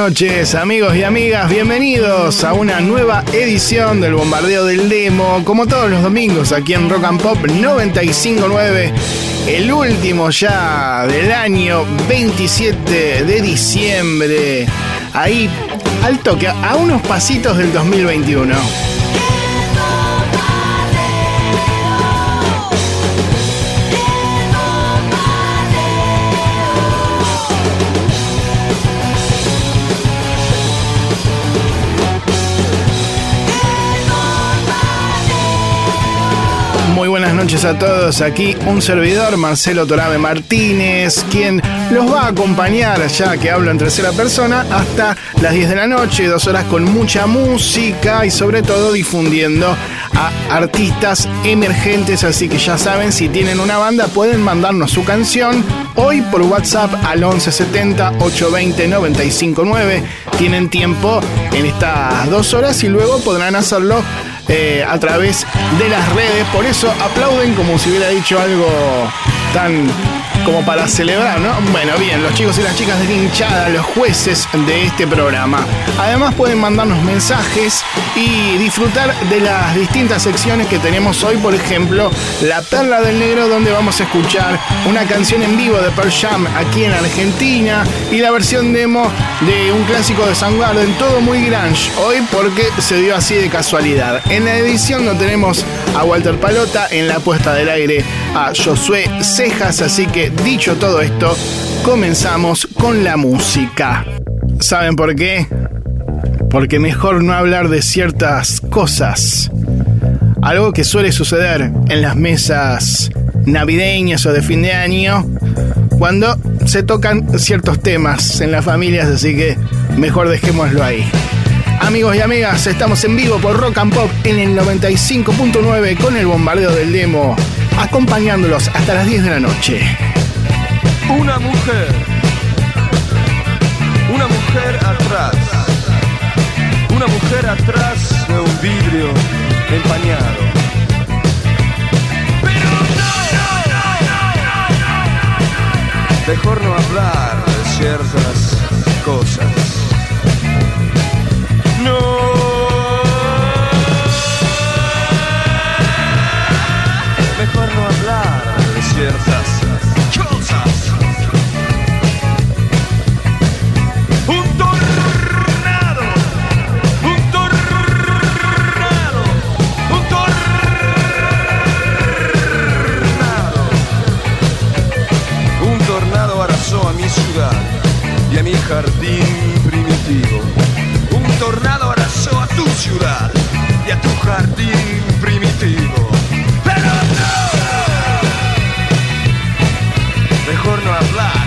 Noches, amigos y amigas. Bienvenidos a una nueva edición del Bombardeo del Demo. Como todos los domingos, aquí en Rock and Pop 959. El último ya del año 27 de diciembre. Ahí, al toque, a unos pasitos del 2021. Muy buenas noches a todos. Aquí un servidor, Marcelo Torabe Martínez, quien los va a acompañar, ya que hablo en tercera persona, hasta las 10 de la noche, dos horas con mucha música y sobre todo difundiendo a artistas emergentes. Así que ya saben, si tienen una banda, pueden mandarnos su canción hoy por WhatsApp al 1170 820 959. Tienen tiempo en estas dos horas y luego podrán hacerlo eh, a través de las redes. Por eso aplauden como si hubiera dicho algo tan como para celebrar, ¿no? Bueno, bien, los chicos y las chicas de hinchada, los jueces de este programa. Además pueden mandarnos mensajes y disfrutar de las distintas secciones que tenemos hoy, por ejemplo, La Perla del Negro, donde vamos a escuchar una canción en vivo de Pearl Jam aquí en Argentina y la versión demo de un clásico de Soundgarden, todo muy grunge, hoy porque se dio así de casualidad. En la edición no tenemos a Walter Palota, en la puesta del aire a Josué Cejas, así que dicho todo esto, comenzamos con la música. ¿Saben por qué? Porque mejor no hablar de ciertas cosas. Algo que suele suceder en las mesas navideñas o de fin de año, cuando se tocan ciertos temas en las familias, así que mejor dejémoslo ahí. Amigos y amigas, estamos en vivo por Rock and Pop en el 95.9 con el bombardeo del demo, acompañándolos hasta las 10 de la noche. Una mujer, una mujer atrás, una mujer atrás de un vidrio empañado. Pero no, mejor no hablar de ciertas cosas. Y a mi jardín primitivo. Un tornado arrasó a tu ciudad y a tu jardín primitivo. Pero no. Mejor no hablar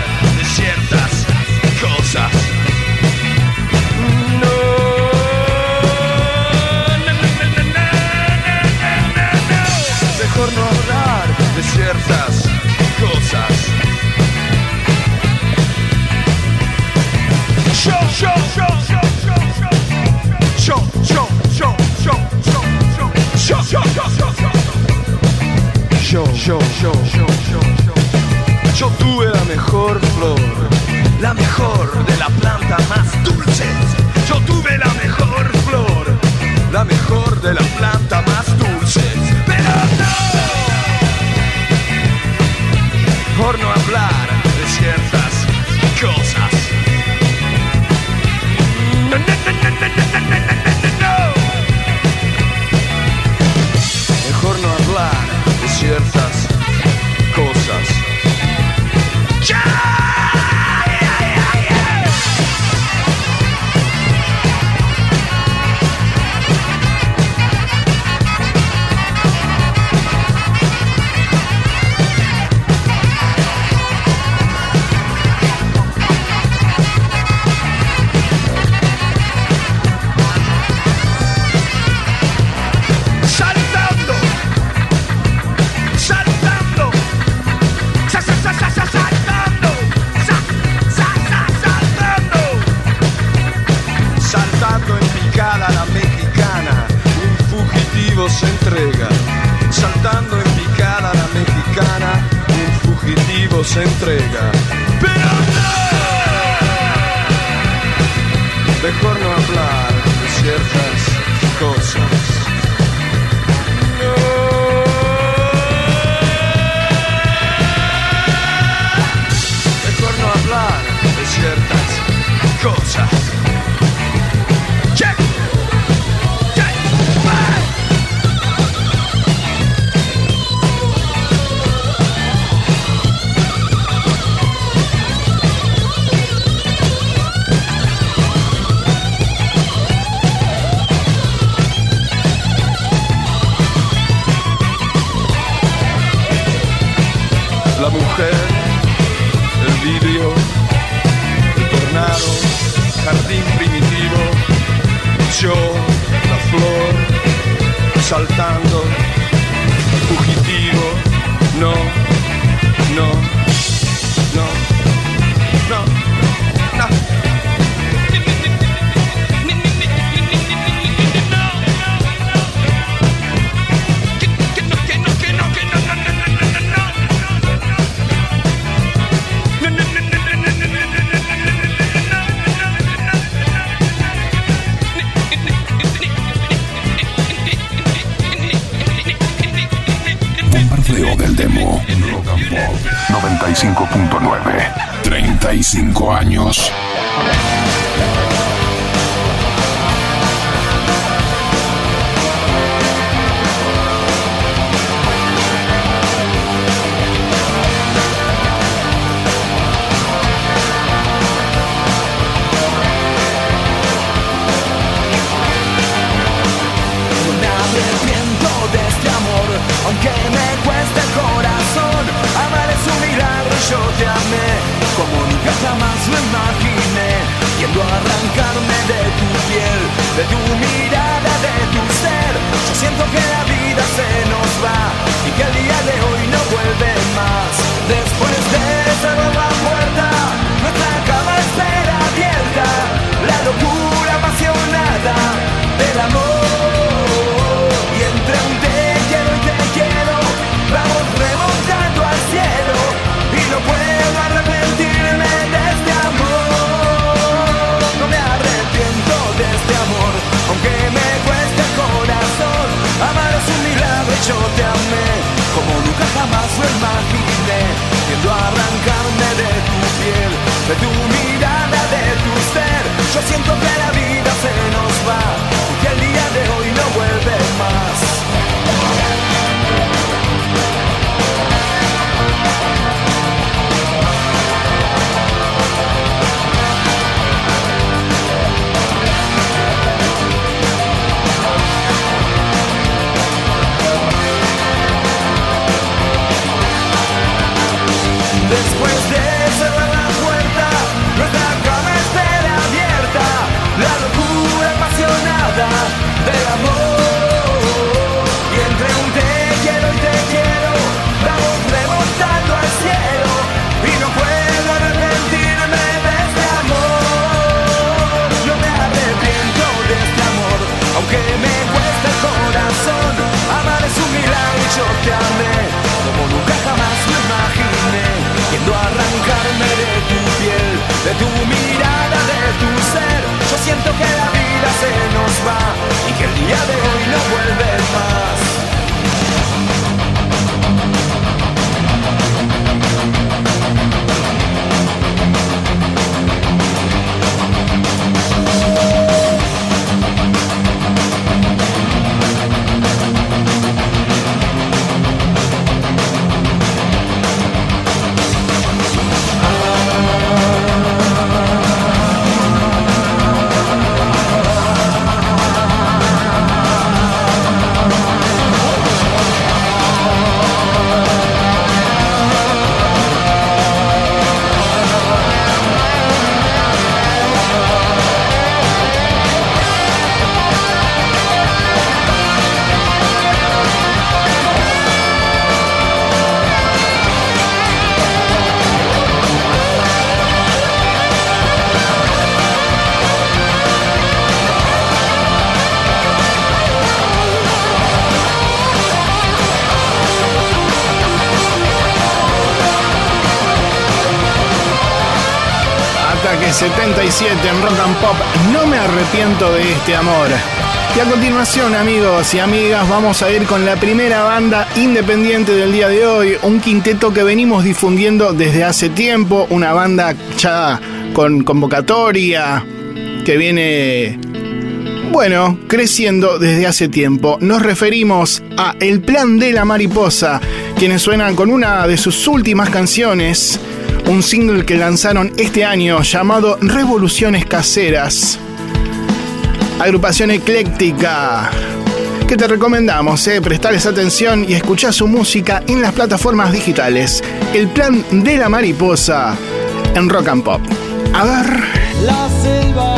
arrancarme de tu piel, de tu mirada, de tu ser. Yo siento que la vida se nos va y que el día de hoy no vuelve más. Del amor. Y entre un te quiero y te quiero, vamos remontando al cielo. Y no puedo arrepentirme de este amor. No me arrepiento de este amor, aunque me cueste el corazón. Amar es un milagro y yo te amé, como nunca jamás lo imaginé. Yendo a arrancarme de tu piel, de tu mirada, de tu ser. Yo siento que la vida se nos va y que el día de hoy no vuelve más. 77 en Rock Pop. No me arrepiento de este amor. Y a continuación, amigos y amigas, vamos a ir con la primera banda independiente del día de hoy, un quinteto que venimos difundiendo desde hace tiempo, una banda ya con convocatoria que viene bueno, creciendo desde hace tiempo. Nos referimos a El Plan de la Mariposa, quienes suenan con una de sus últimas canciones, un single que lanzaron este año llamado Revoluciones Caseras. Agrupación ecléctica que te recomendamos, eh, prestarles atención y escuchar su música en las plataformas digitales. El plan de la mariposa en Rock and Pop. A ver. La selva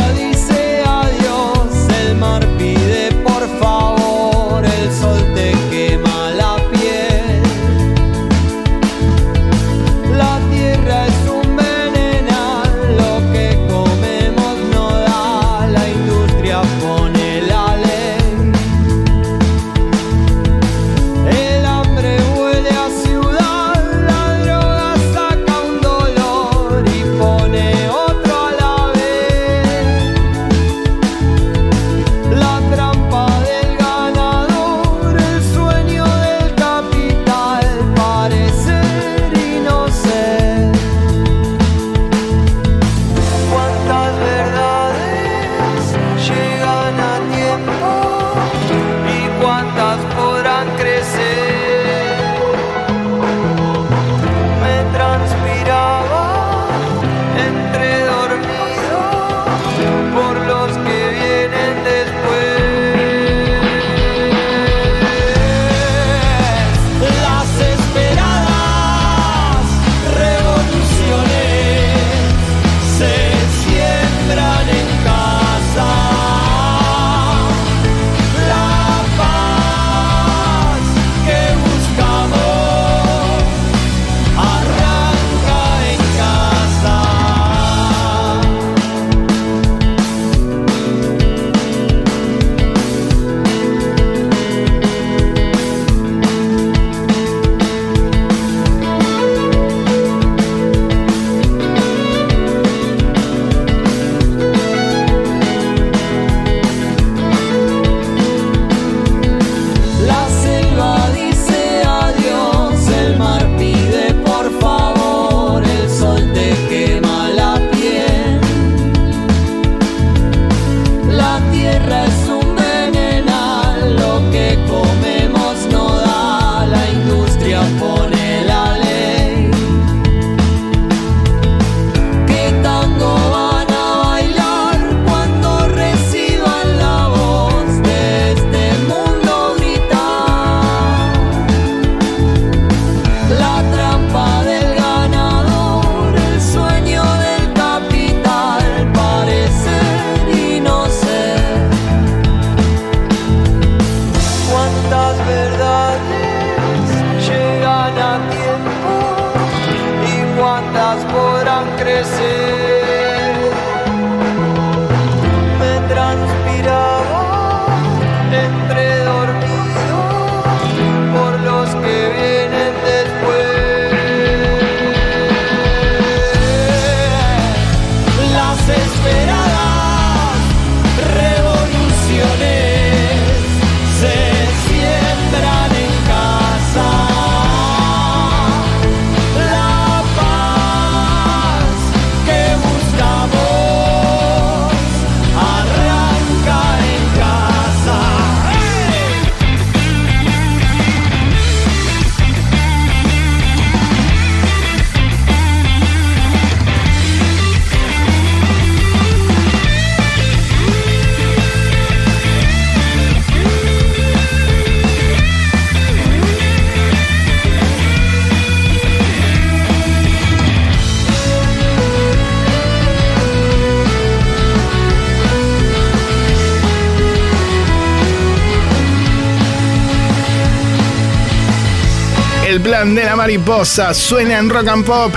De la mariposa suena en rock and pop.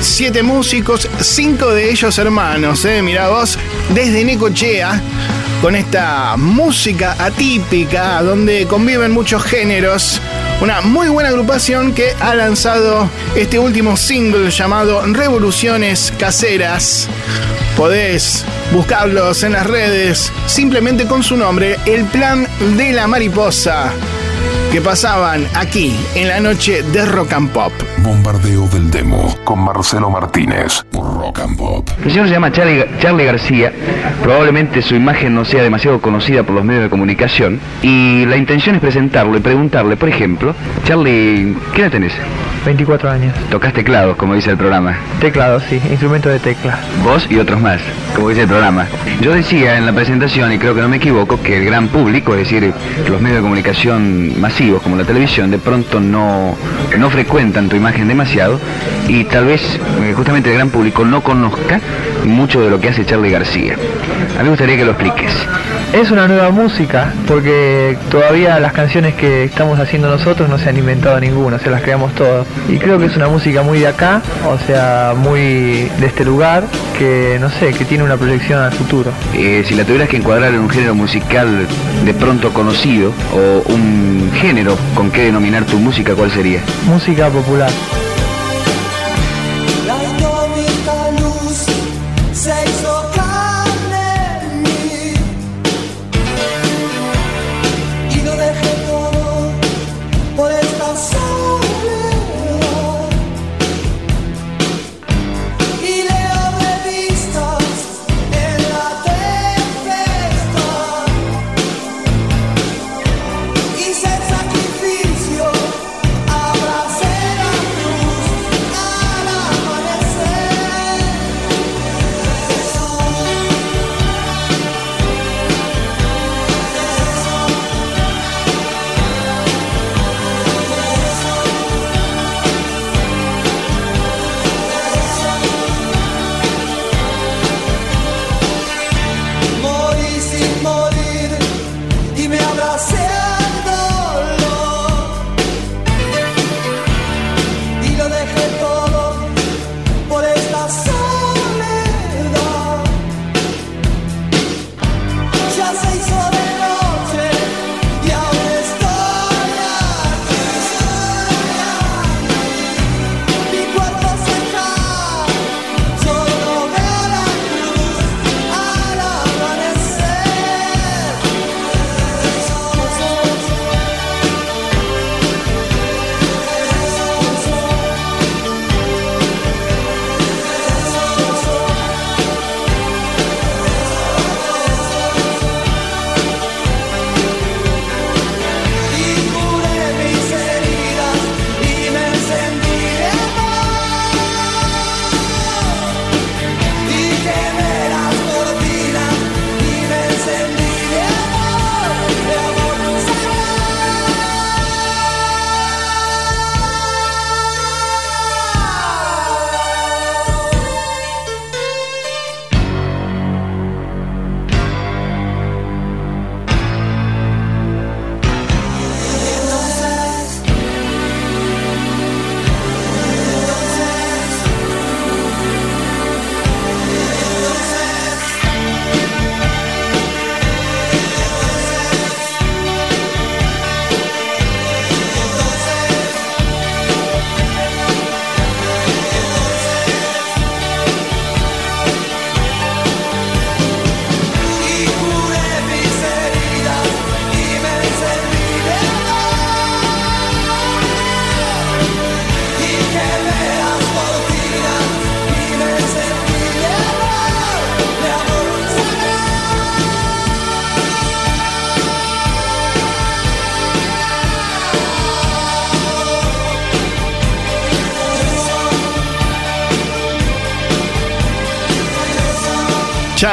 Siete músicos, cinco de ellos hermanos, ¿eh? Mirá vos, desde Necochea, con esta música atípica, donde conviven muchos géneros. Una muy buena agrupación que ha lanzado este último single llamado Revoluciones Caseras. Podés buscarlos en las redes simplemente con su nombre, El Plan de la Mariposa, que pasaban aquí en la noche de Rock and Pop. Bombardeo del demo con Marcelo Martínez por Rock and Pop. El señor se llama Charlie, Charlie García, probablemente su imagen no sea demasiado conocida por los medios de comunicación y la intención es presentarlo y preguntarle, por ejemplo, Charlie, ¿qué edad tenés? 24 años. Tocas teclados, como dice el programa. Teclado, sí, instrumento de tecla. Vos y otros más, como dice el programa. Yo decía en la presentación, y creo que no me equivoco, que el gran público, es decir, los medios de comunicación masivos como la televisión, de pronto no, no frecuentan tu imagen demasiado y tal vez eh, justamente el gran público no conozca mucho de lo que hace Charlie García. A mí me gustaría que lo expliques. Es una nueva música porque todavía las canciones que estamos haciendo nosotros no se han inventado ninguna, se las creamos todas. Y creo que es una música muy de acá, o sea, muy de este lugar, que no sé, que tiene una proyección al futuro. Eh, si la tuvieras que encuadrar en un género musical de pronto conocido o un género con qué denominar tu música, ¿cuál sería? Música popular.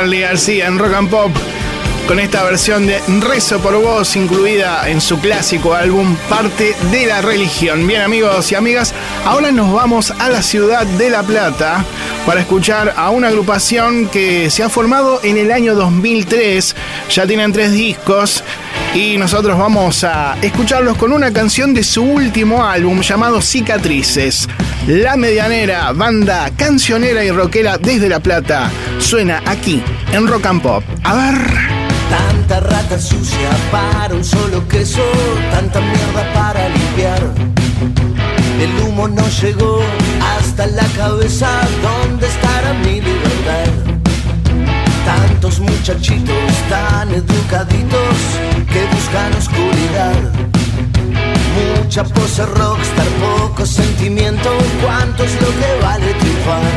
Charlie García en Rock and Pop con esta versión de Rezo por Vos incluida en su clásico álbum Parte de la Religión. Bien amigos y amigas, ahora nos vamos a la ciudad de La Plata para escuchar a una agrupación que se ha formado en el año 2003, ya tienen tres discos y nosotros vamos a escucharlos con una canción de su último álbum llamado Cicatrices. La Medianera, banda cancionera y rockera desde La Plata, suena aquí en Rock and Pop. A ver. Tanta rata sucia para un solo queso, tanta mierda para limpiar. El humo no llegó hasta la cabeza, ¿dónde estará mi libertad? tantos muchachitos tan educaditos que buscan oscuridad. Mucha pose rockstar, poco sentimiento, cuánto es lo que vale triunfar.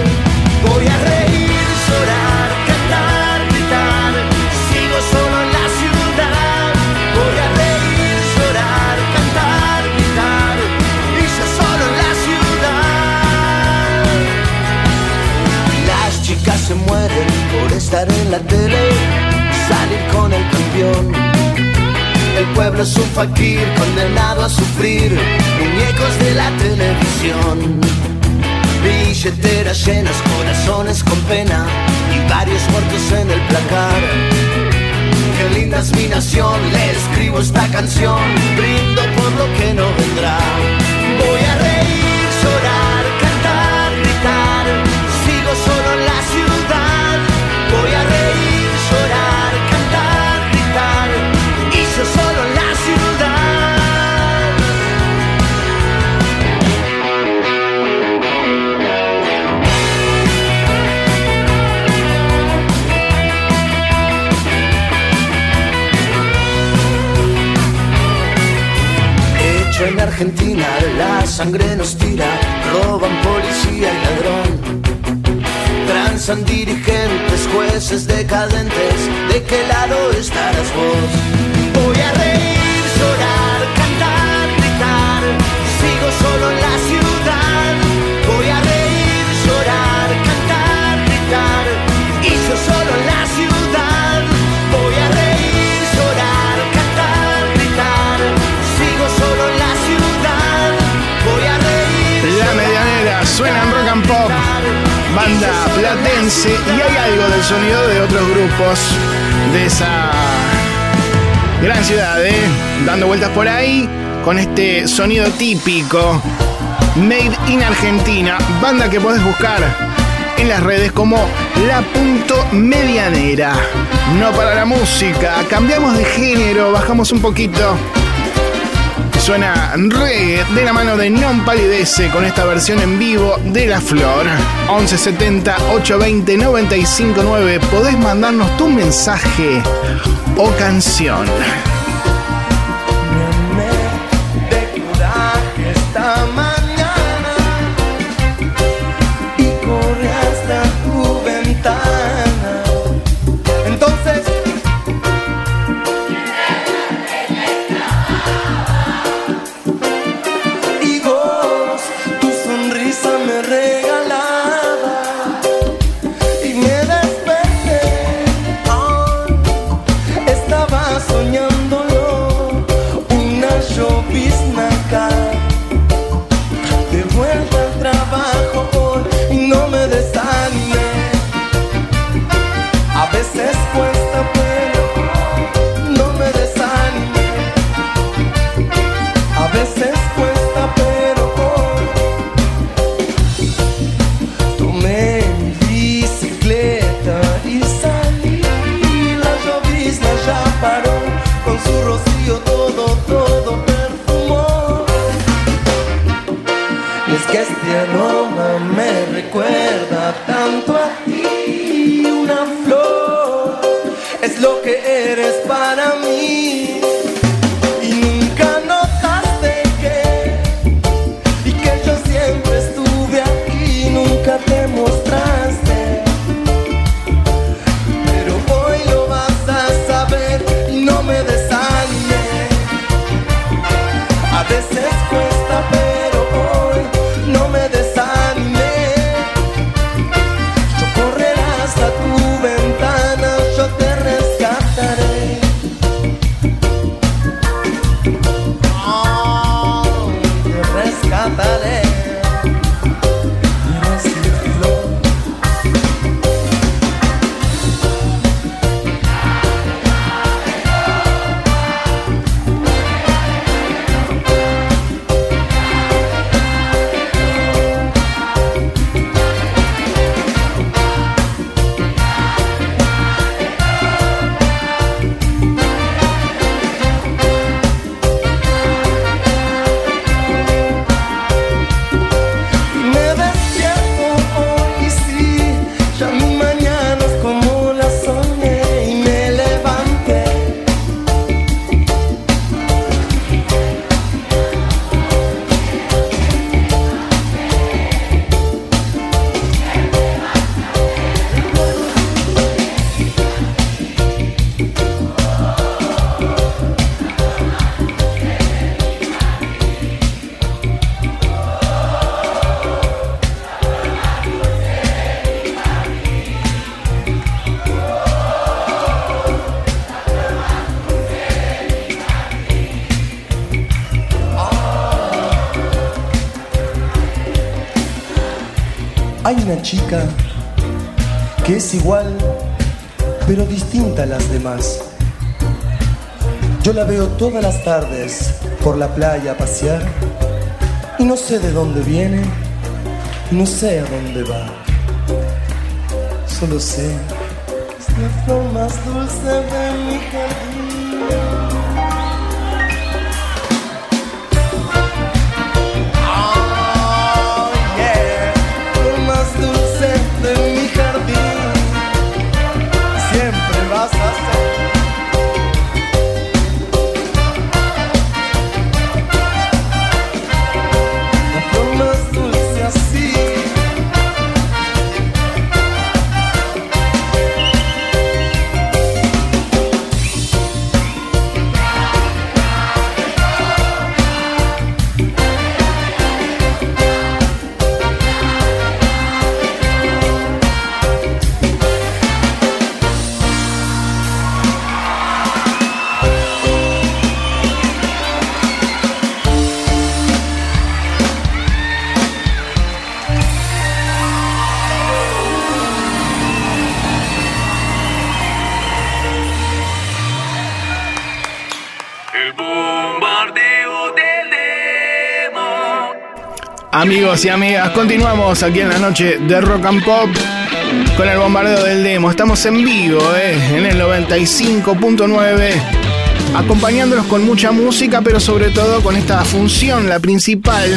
Voy a reír, llorar, por estar en la tele, salir con el campeón. El pueblo es un fakir condenado a sufrir, muñecos de la televisión. Billeteras llenas, corazones con pena y varios muertos en el placar. Qué linda es mi nación, le escribo esta canción, brindo por lo que no vendrá. Argentina, la sangre nos tira, roban policía y ladrón. Transan dirigentes, jueces decadentes, ¿de qué lado estarás vos? y hay algo del sonido de otros grupos de esa gran ciudad, ¿eh? dando vueltas por ahí con este sonido típico. Made in Argentina, banda que podés buscar en las redes como La Punto Medianera. No para la música, cambiamos de género, bajamos un poquito. Suena reggae de la mano de Non Palidece con esta versión en vivo de La Flor. 1170 820 959. Podés mandarnos tu mensaje o canción. Que es igual, pero distinta a las demás. Yo la veo todas las tardes por la playa a pasear y no sé de dónde viene, no sé a dónde va. Solo sé, es la flor más dulce de mi jardín. Amigos amigas, continuamos aquí en la noche de Rock and Pop con el bombardeo del demo. Estamos en vivo, eh, en el 95.9, acompañándolos con mucha música, pero sobre todo con esta función, la principal,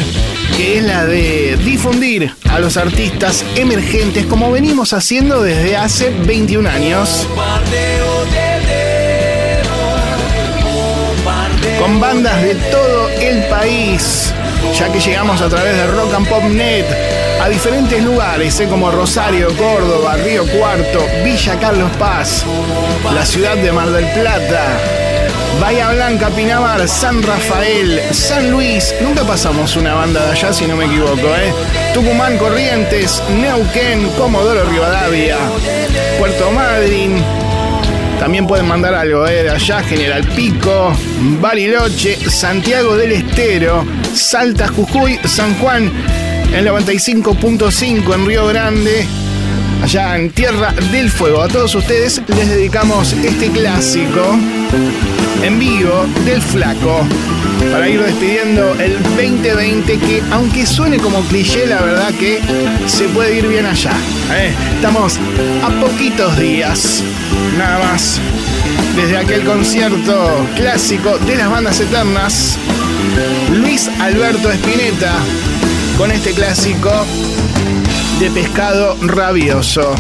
que es la de difundir a los artistas emergentes, como venimos haciendo desde hace 21 años. Con bandas de todo el país, ya que llegamos a través de Rock and Pop Net a diferentes lugares, eh, como Rosario, Córdoba, Río Cuarto, Villa Carlos Paz, la ciudad de Mar del Plata, Bahía Blanca, Pinamar, San Rafael, San Luis, nunca pasamos una banda de allá si no me equivoco, ¿eh? Tucumán, Corrientes, Neuquén, Comodoro Rivadavia, Puerto Madryn, también pueden mandar algo ¿eh? de allá, General Pico, Bariloche, Santiago del Estero, Salta, Jujuy, San Juan, en 95.5 en Río Grande, allá en Tierra del Fuego. A todos ustedes les dedicamos este clásico en vivo del Flaco. Para ir despidiendo el 2020 que aunque suene como cliché, la verdad que se puede ir bien allá. ¿eh? Estamos a poquitos días, nada más. Desde aquel concierto clásico de las bandas eternas, Luis Alberto Spinetta, con este clásico de pescado rabioso.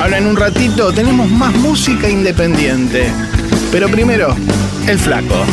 Ahora en un ratito tenemos más música independiente. Pero primero, el flaco.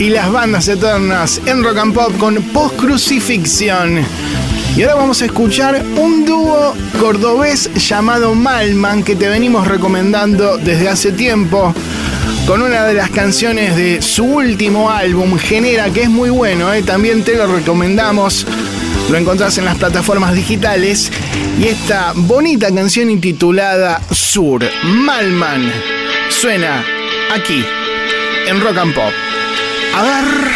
Y las bandas eternas en Rock and Pop con Post Crucifixión. Y ahora vamos a escuchar un dúo cordobés llamado Malman que te venimos recomendando desde hace tiempo con una de las canciones de su último álbum, Genera, que es muy bueno, ¿eh? también te lo recomendamos. Lo encontrás en las plataformas digitales. Y esta bonita canción intitulada Sur, Malman, suena aquí, en Rock and Pop. A ver.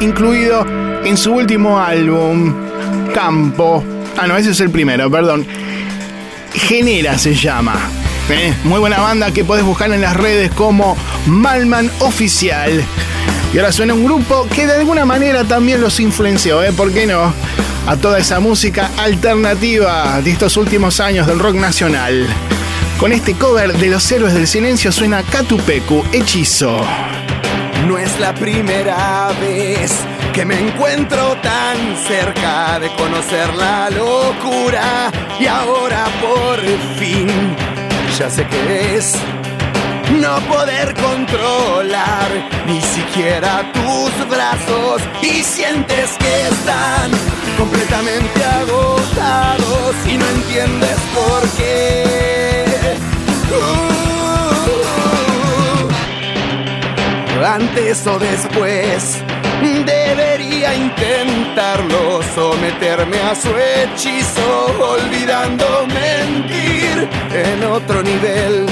Incluido en su último álbum, Campo. Ah, no, ese es el primero, perdón. Genera se llama. ¿eh? Muy buena banda que podés buscar en las redes como Malman Oficial. Y ahora suena un grupo que de alguna manera también los influenció, ¿eh? ¿Por qué no? A toda esa música alternativa de estos últimos años del rock nacional. Con este cover de Los Héroes del Silencio suena Catupecu, Hechizo. No es la primera vez que me encuentro tan cerca de conocer la locura. Y ahora por fin ya sé qué es no poder controlar ni siquiera tus brazos. Y sientes que están completamente agotados y no entiendes por qué. Uh, antes o después debería intentarlo, someterme a su hechizo, olvidando mentir en otro nivel.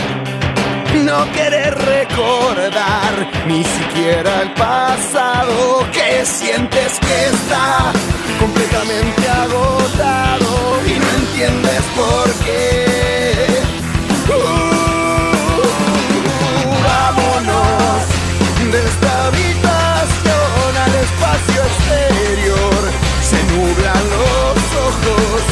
No querer recordar ni siquiera el pasado que sientes que está completamente agotado y no entiendes por qué. Uh, espacio exterior. Se nublan los ojos,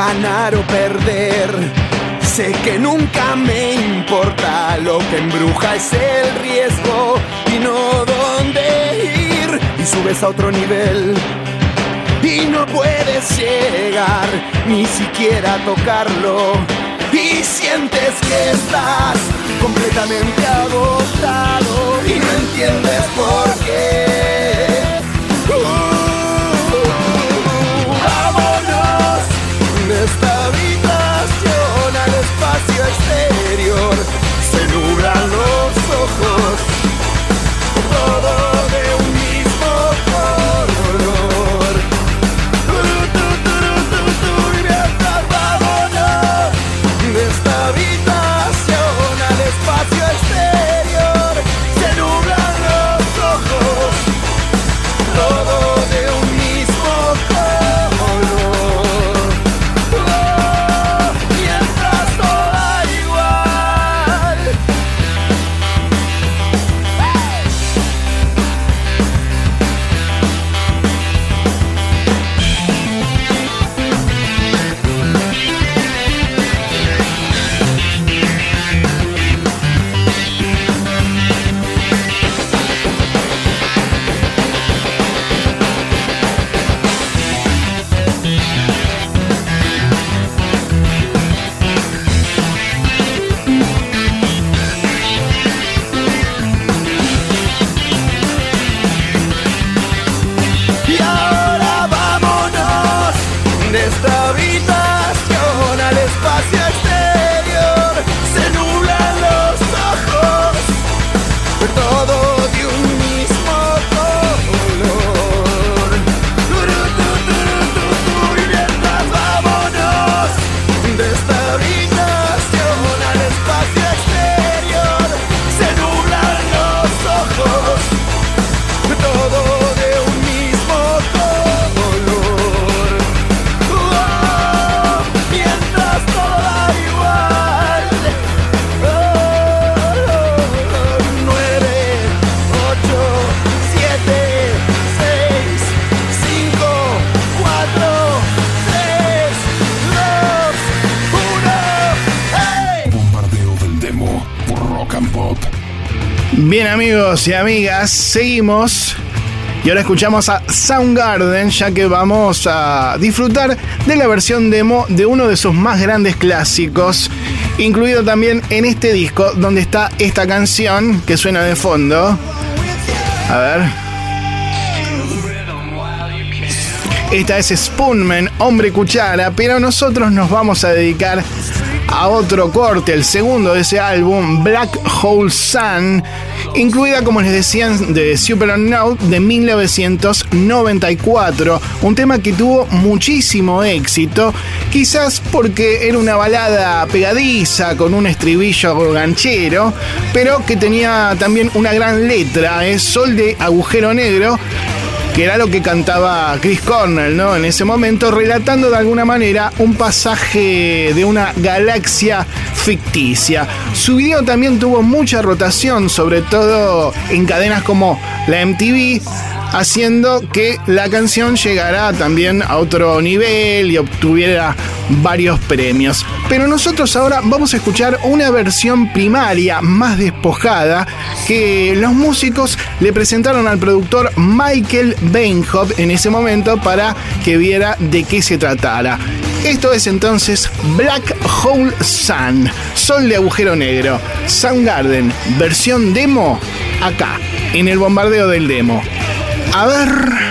ganar o perder. Sé que nunca me importa, lo que embruja es el riesgo y no dónde ir. Y subes a otro nivel y no puedes llegar ni siquiera tocarlo. Y sientes que estás completamente agotado y no entiendes por qué. Exterior. Se nublan todo Bien amigos y amigas, seguimos. Y ahora escuchamos a Soundgarden, ya que vamos a disfrutar de la versión demo de uno de sus más grandes clásicos, incluido también en este disco, donde está esta canción que suena de fondo. A ver. Esta es Spoonman, hombre cuchara, pero nosotros nos vamos a dedicar a otro corte, el segundo de ese álbum, Black Hole Sun, incluida, como les decían, de Super Unknown de 1994, un tema que tuvo muchísimo éxito, quizás porque era una balada pegadiza con un estribillo ganchero, pero que tenía también una gran letra, es Sol de Agujero Negro, que era lo que cantaba Chris Cornell, ¿no? En ese momento, relatando de alguna manera un pasaje de una galaxia ficticia. Su video también tuvo mucha rotación, sobre todo en cadenas como la MTV, haciendo que la canción llegara también a otro nivel y obtuviera varios premios. Pero nosotros ahora vamos a escuchar una versión primaria más despojada que los músicos le presentaron al productor Michael Bainhoff en ese momento para que viera de qué se tratara. Esto es entonces Black Hole Sun, Sol de Agujero Negro, Soundgarden, versión demo, acá, en el bombardeo del demo. A ver.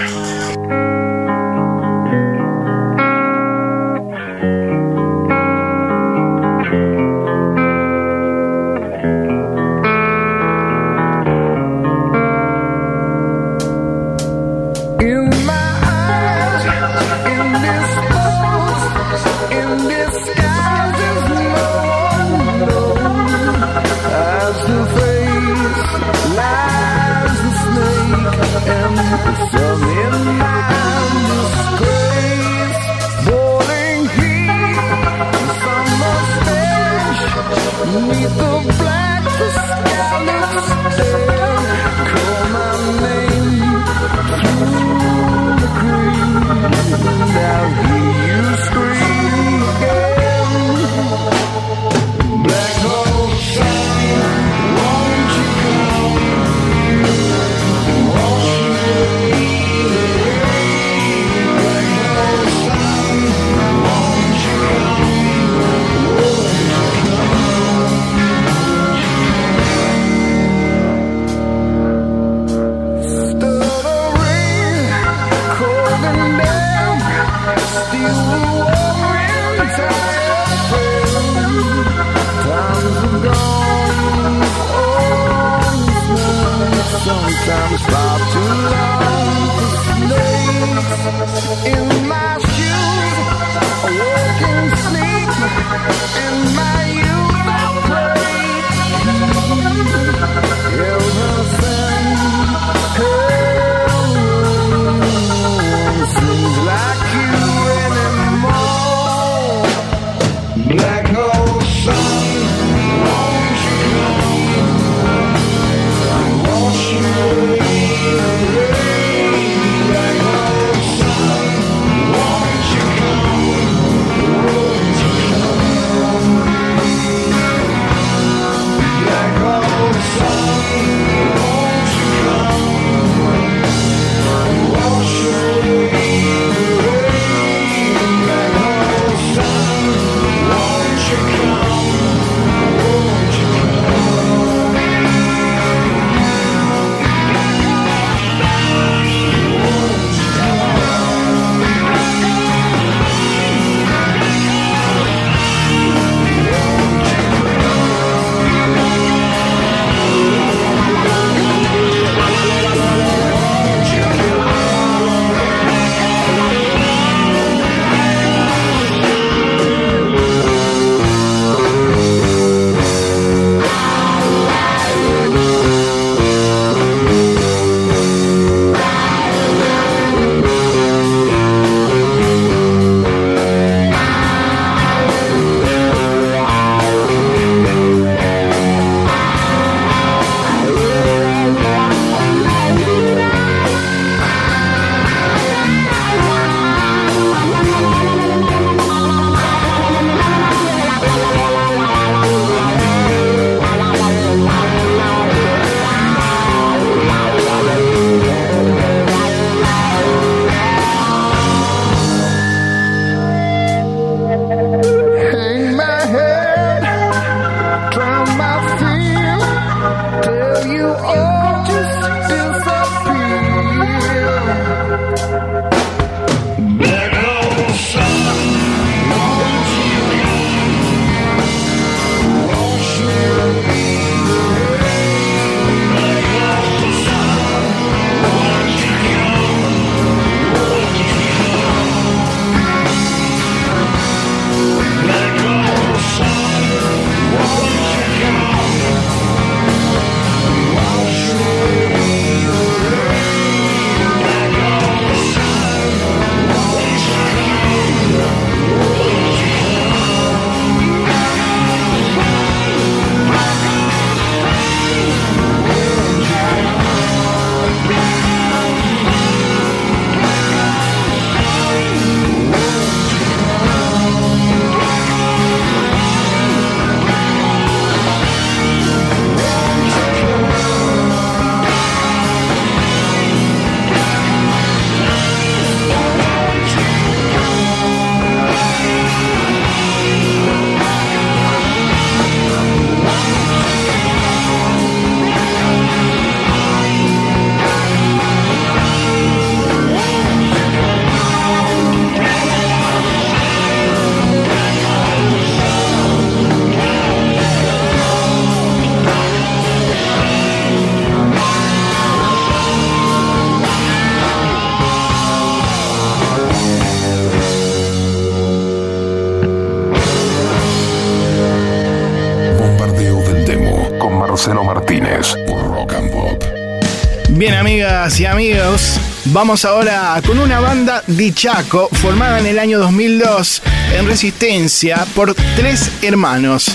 Y amigos, vamos ahora con una banda de Chaco formada en el año 2002 en Resistencia por tres hermanos.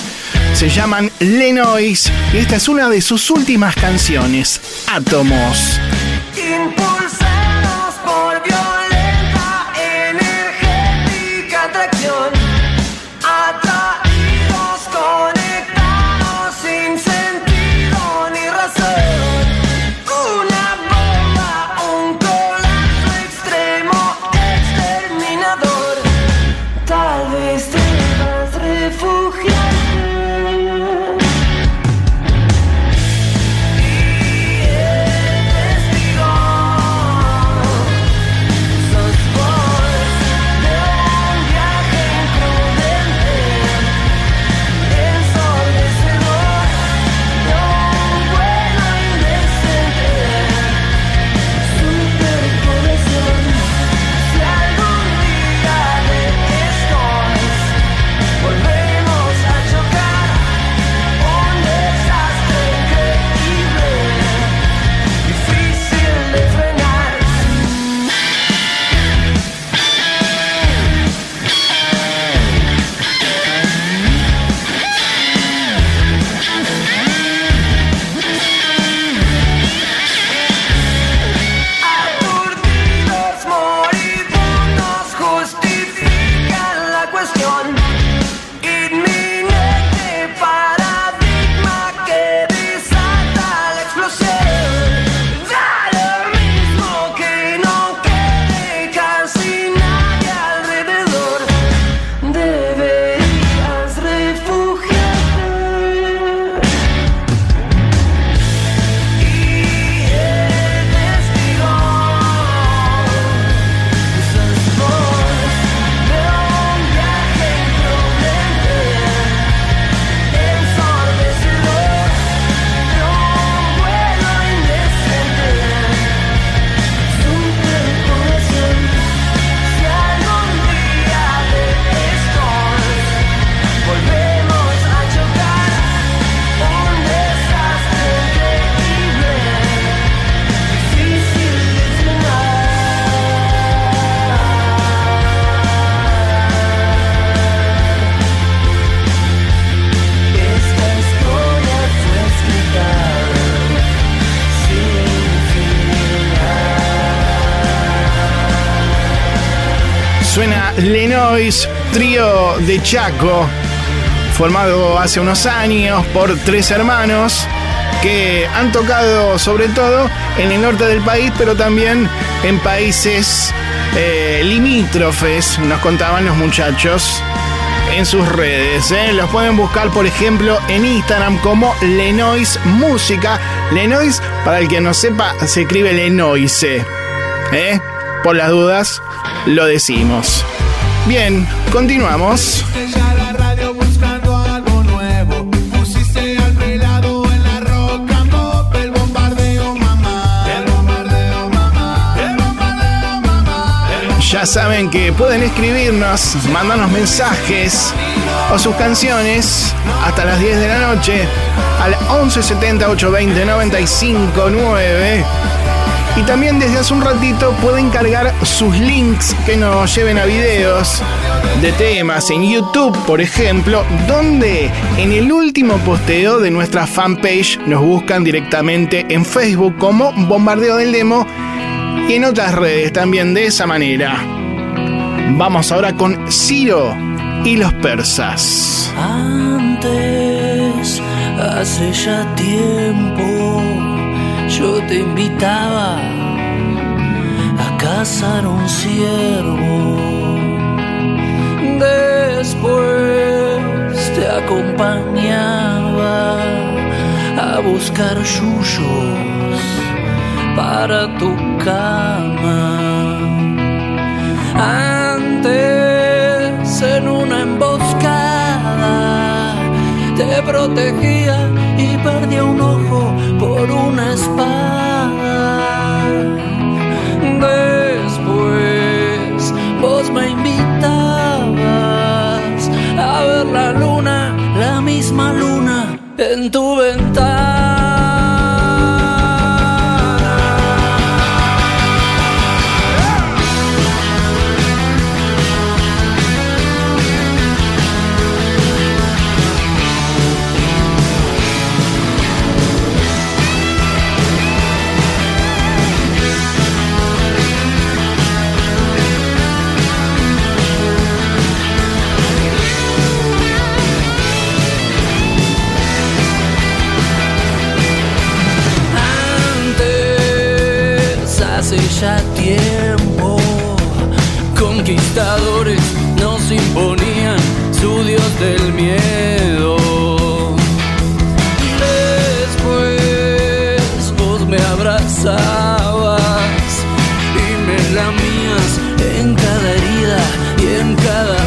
Se llaman Lenois y esta es una de sus últimas canciones, Átomos. Trío de Chaco, formado hace unos años por tres hermanos que han tocado sobre todo en el norte del país, pero también en países eh, limítrofes, nos contaban los muchachos en sus redes. ¿eh? Los pueden buscar, por ejemplo, en Instagram como Lenois Música. Lenois, para el que no sepa, se escribe Lenoise. ¿eh? Por las dudas, lo decimos. Bien, continuamos. ya saben que pueden escribirnos, mandarnos mensajes o sus canciones hasta las 10 de la noche al 1170 820 959. Y también desde hace un ratito pueden cargar sus links que nos lleven a videos de temas en YouTube, por ejemplo, donde en el último posteo de nuestra fanpage nos buscan directamente en Facebook como Bombardeo del Demo y en otras redes también de esa manera. Vamos ahora con Ciro y los persas. Antes, hace ya tiempo, yo te invitaba a cazar un ciervo. Después te acompañaba a buscar yuyos para tu cama. Antes protegía y perdía un ojo por una espada. Después vos me invitabas a ver la luna, la misma luna en tu ventana. Ya tiempo. Conquistadores nos imponían su dios del miedo. Después vos me abrazabas y me lamías en cada herida y en cada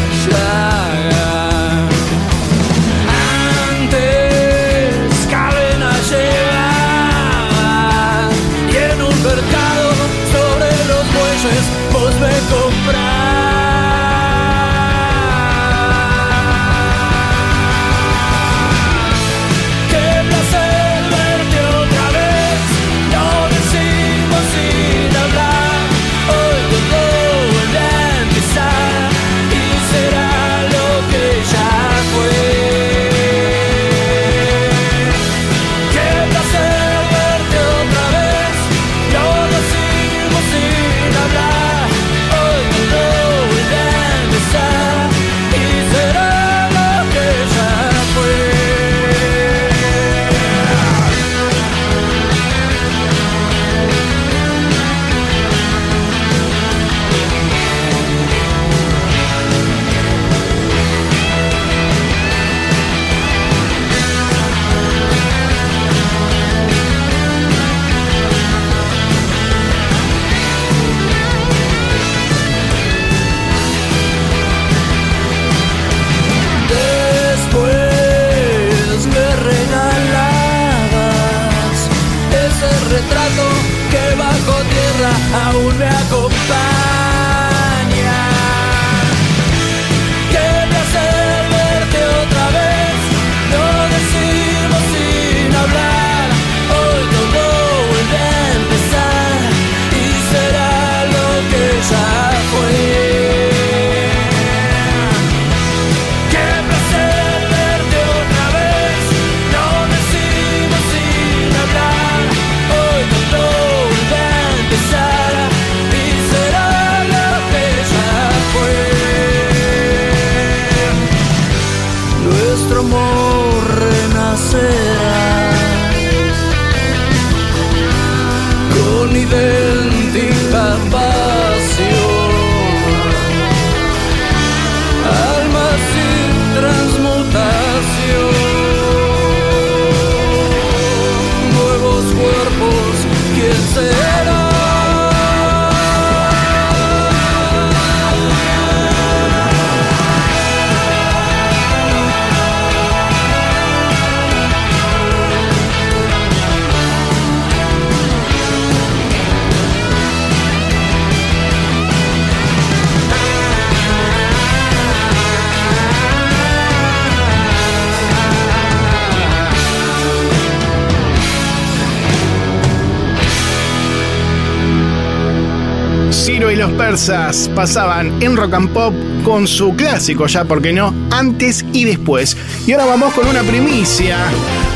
Pasaban en Rock and Pop con su clásico, ya porque no, antes y después. Y ahora vamos con una primicia,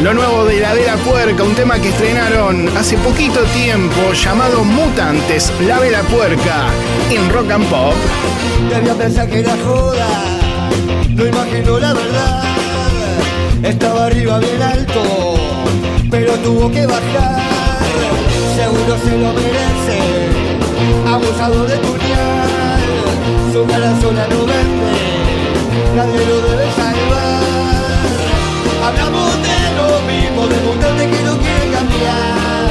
lo nuevo de La Vela Puerca, un tema que estrenaron hace poquito tiempo llamado Mutantes, La Vela Puerca, en Rock and Pop. Debía pensar que era joda, no imagino la verdad. Estaba arriba bien alto, pero tuvo que bajar. Seguro se lo merece, abusado de puñal. Su cara sola no vende, nadie lo debe salvar. Hablamos de lo mismo, de mutante que no quiere cambiar.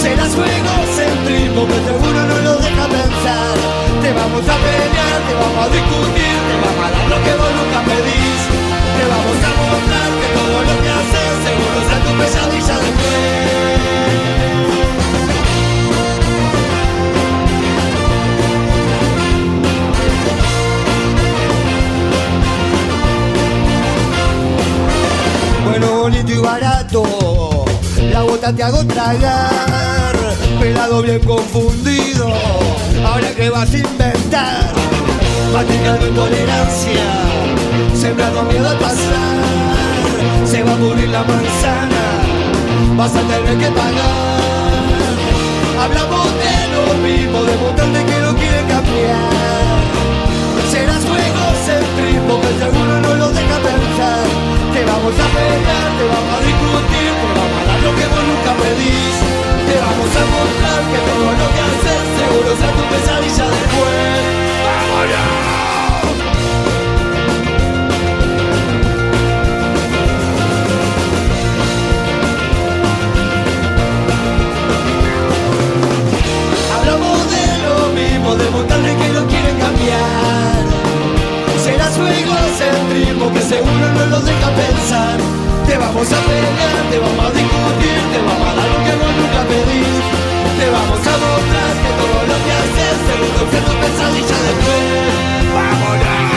Serás egocéntrico, pero seguro no lo deja pensar. Te vamos a pelear, te vamos a discutir, te vamos a dar lo que vos nunca pedís. Te vamos a mostrar que todo lo que haces seguro es tu pesadilla después. Bonito y barato, la bota te hago tragar, pelado bien confundido, ahora que vas a inventar, practicando intolerancia, sembrando miedo al pasar, se va a morir la manzana, vas a tener que pagar, hablamos de lo mismo, de mutante que no quiere cambiar, serás juego egocentrismo que seguro vamos a pelear, te vamos a discutir, algo que seguro no nos deja pensar. Te vamos a pelear, te vamos a discutir, te vamos a dar lo que vos nunca pedís. Te vamos a mostrar que todo lo que haces seguro que tu pesadilla después. ¡Vámonos!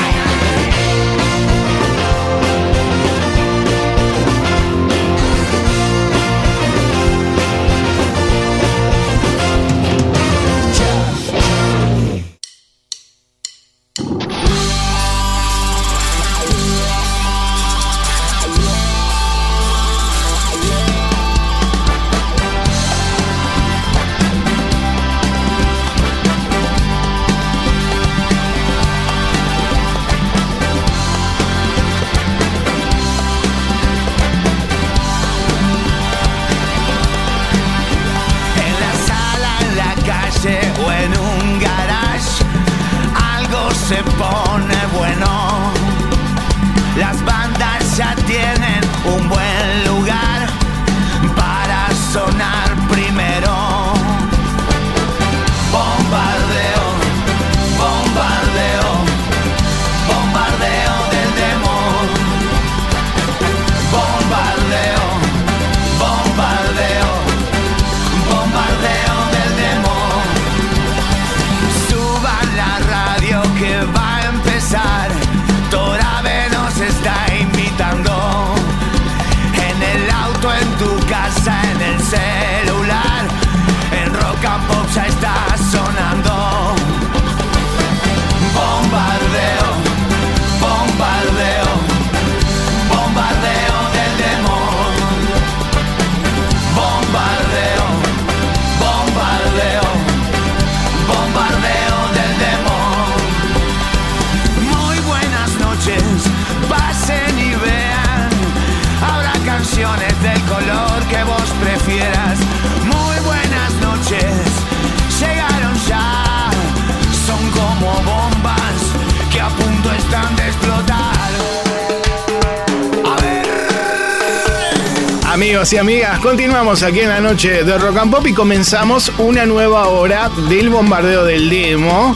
Continuamos aquí en la noche de Rock and Pop y comenzamos una nueva hora del bombardeo del demo.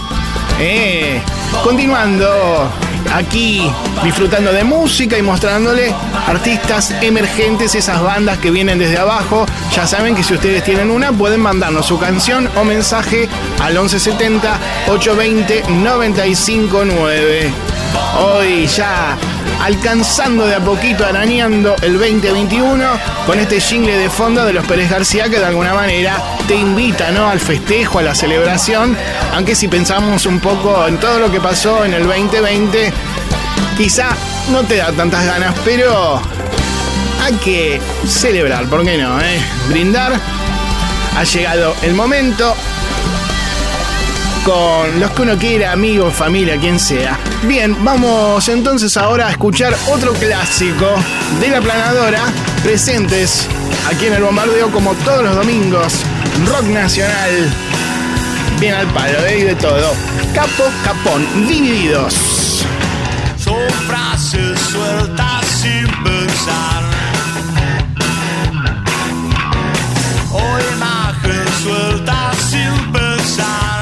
Eh, continuando aquí disfrutando de música y mostrándole artistas emergentes, esas bandas que vienen desde abajo. Ya saben que si ustedes tienen una, pueden mandarnos su canción o mensaje al 1170 820 959. Hoy ya alcanzando de a poquito, arañando el 2021 con este jingle de fondo de los Pérez García que de alguna manera te invita ¿no? al festejo, a la celebración, aunque si pensamos un poco en todo lo que pasó en el 2020, quizá no te da tantas ganas, pero hay que celebrar, ¿por qué no? eh? Brindar. Ha llegado el momento con los que uno quiera, amigos, familia, quien sea. Bien, vamos entonces ahora a escuchar otro clásico de la planadora, presentes aquí en el bombardeo como todos los domingos. Rock nacional, bien al palo, ¿eh? y de todo. Capo, capón, divididos. Son frases sueltas sin pensar. O imagen suelta sin pensar.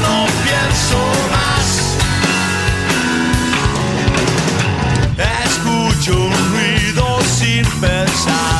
No pienso más. Escucho un ruido sin pensar.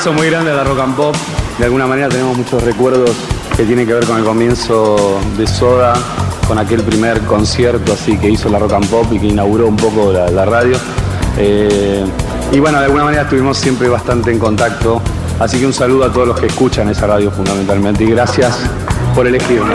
Abrazo muy grande a la Rock and Pop. De alguna manera tenemos muchos recuerdos que tienen que ver con el comienzo de Soda, con aquel primer concierto así que hizo la Rock and Pop y que inauguró un poco la, radio. Eh, y bueno, de alguna manera estuvimos siempre bastante en contacto. Así que un saludo a todos los que escuchan esa radio fundamentalmente y gracias por elegirme.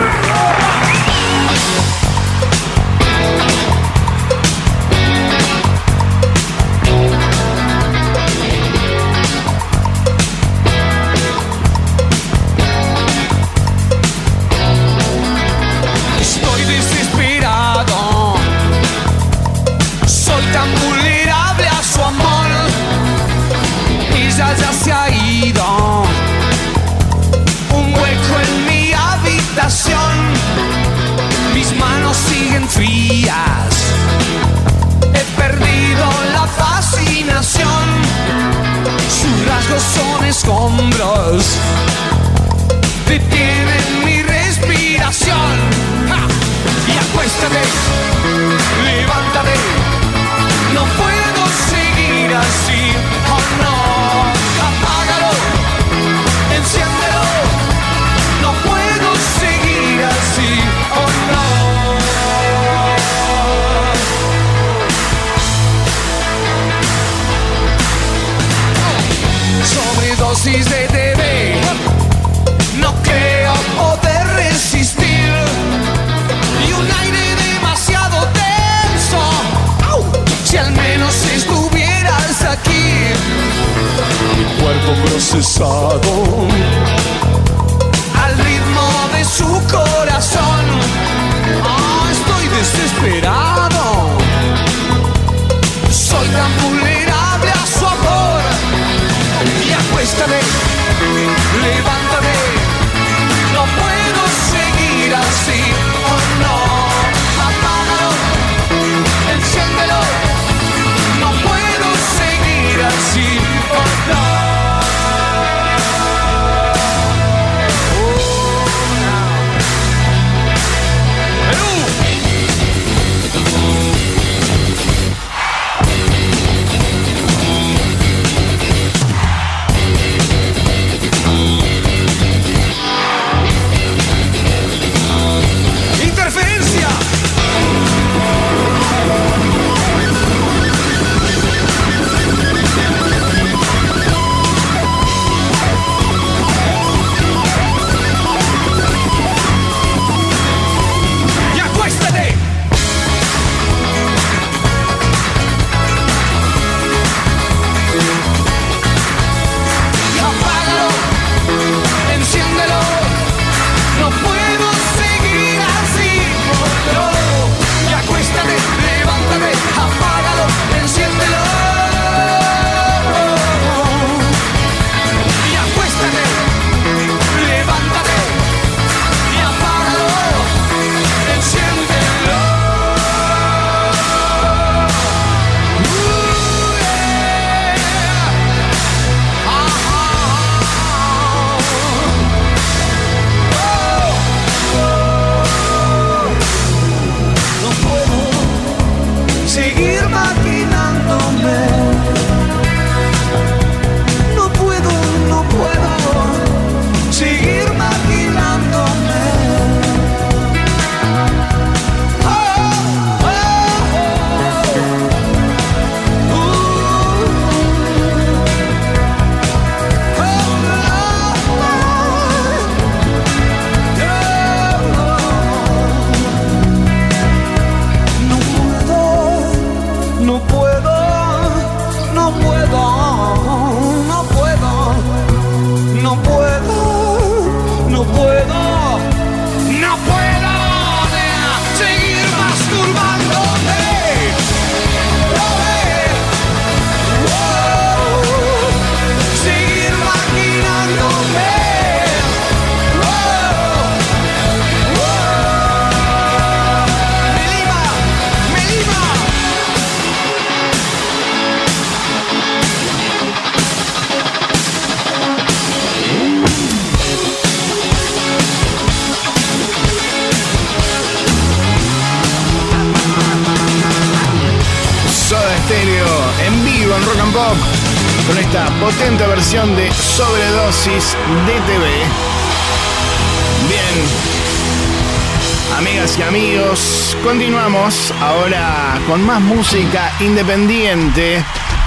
Independiente.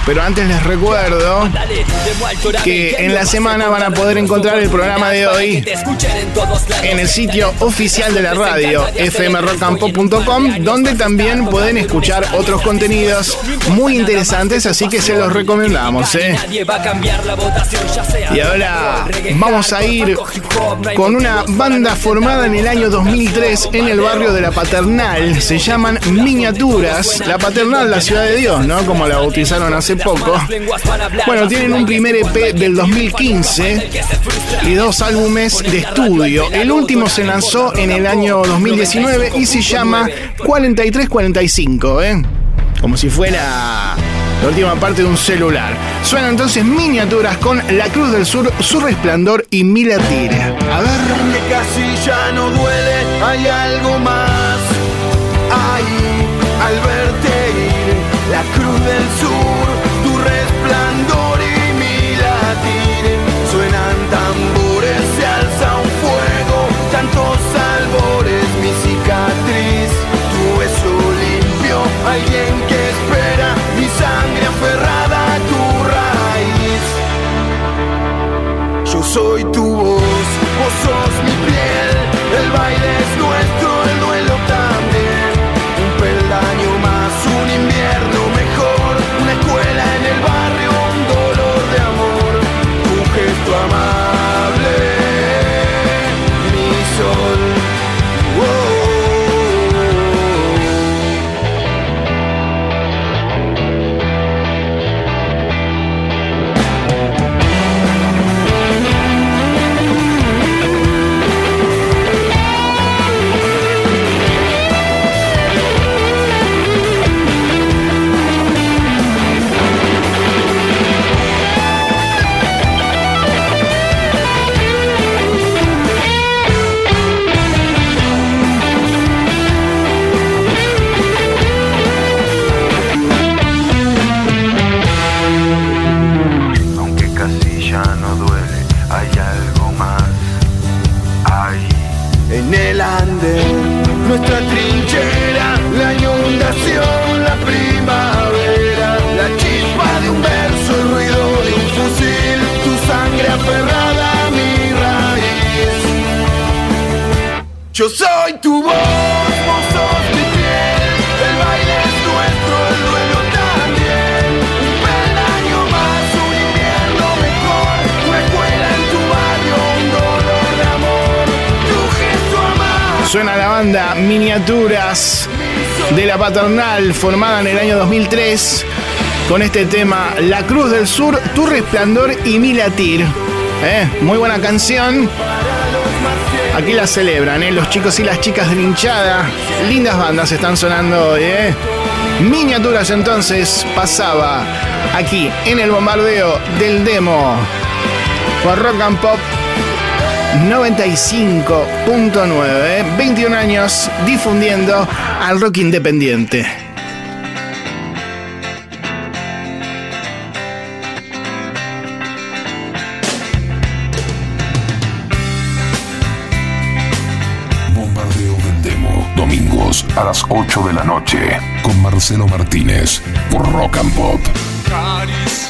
Pero antes les recuerdo que en la semana van a poder encontrar el programa de hoy en el sitio oficial de la radio, fmrockandpop.com, donde también pueden escuchar otros contenidos muy interesantes, así que se los recomendamos. ¿eh? Y ahora vamos a ir con una banda formada en el año 2003 en el barrio de La Paternal. Se llaman Miniaturas. La Paternal, la ciudad de Dios, ¿no? Como la bautizaron hace poco. Bueno, tienen un primer EP del 2015 y dos álbumes de estudio. El último se lanzó en el año 2019 y se llama 4345, ¿eh? Como si fuera la última parte de un celular. Suenan entonces miniaturas con La Cruz del Sur, Su Resplandor y Mila Tire. A ver. Que casi ya no duele, hay algo más. Formada en el año 2003, con este tema La Cruz del Sur, Tu Resplandor y Mi Latir. ¿Eh? Muy buena canción. Aquí la celebran, ¿eh? los chicos y las chicas de la hinchada. Lindas bandas están sonando hoy. ¿eh? Miniaturas entonces pasaba aquí en el bombardeo del demo por Rock and Pop 95.9, 21 años difundiendo al rock independiente. Bombardeo del Demo. Domingos a las 8 de la noche. Con Marcelo Martínez. Por Rock and Pop. acariciando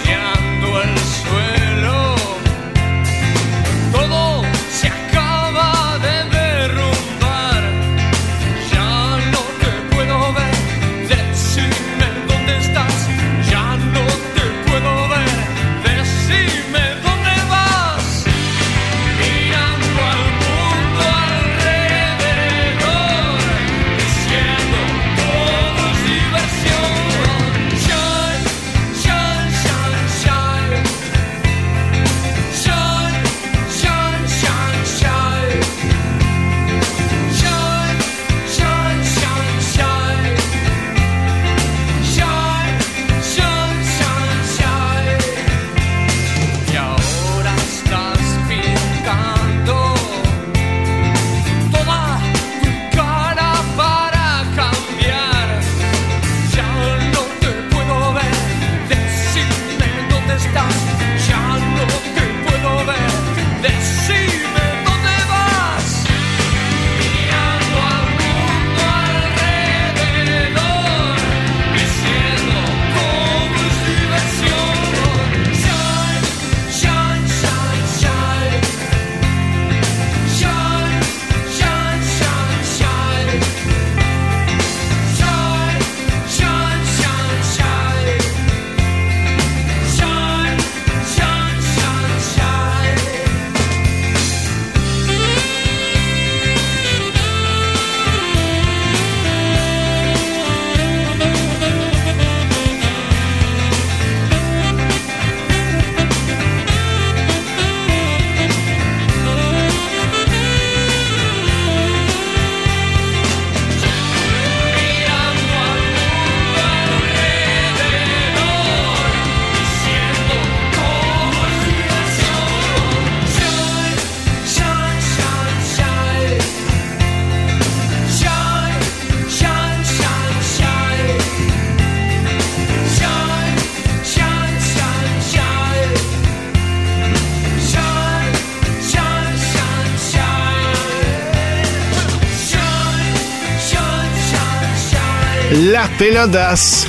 Las pelotas.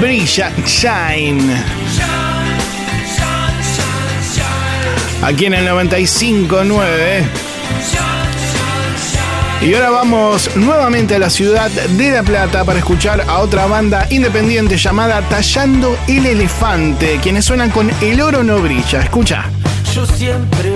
Brilla, shine. Aquí en el 95.9. Y ahora vamos nuevamente a la ciudad de La Plata para escuchar a otra banda independiente llamada Tallando el Elefante, quienes suenan con El Oro No Brilla. Escucha. Yo siempre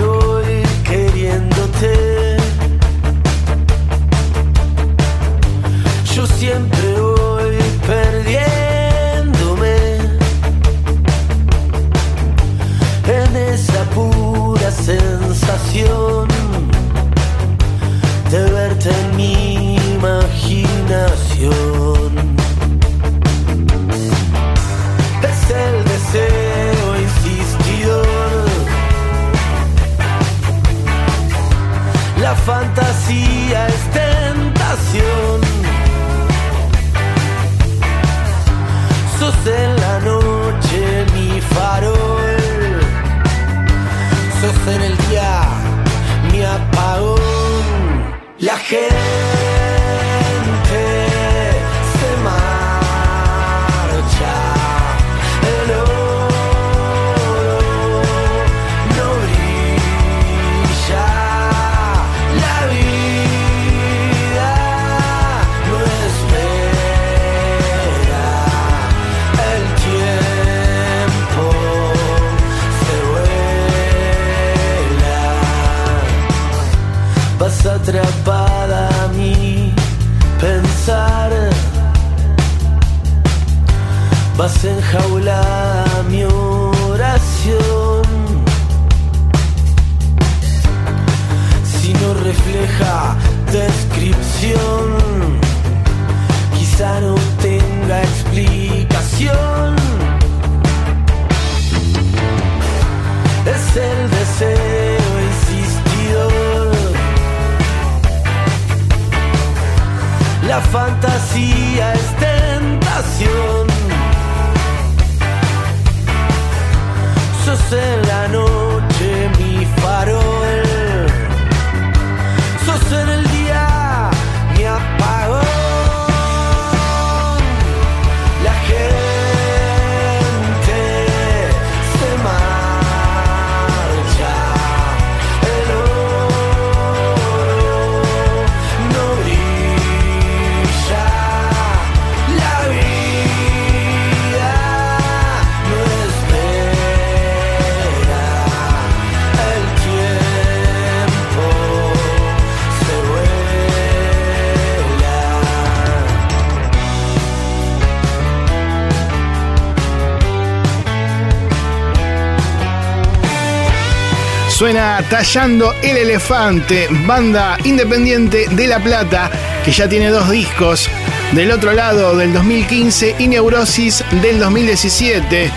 Suena Tallando el Elefante, banda independiente de La Plata, que ya tiene dos discos. Del otro lado, del 2015 y Neurosis del 2017.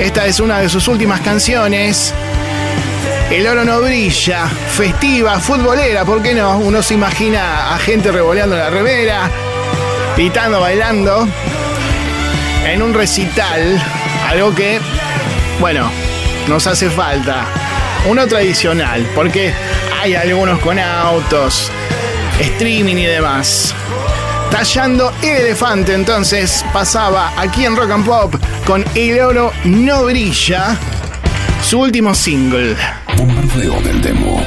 Esta es una de sus últimas canciones. El oro no brilla, festiva, futbolera, ¿por qué no? Uno se imagina a gente revoleando la revera, pitando, bailando, en un recital, algo que, bueno, nos hace falta. Uno tradicional, porque hay algunos con autos, streaming y demás. Tallando el elefante, entonces pasaba aquí en Rock and Pop con El oro no brilla, su último single. Bombardeo del demo.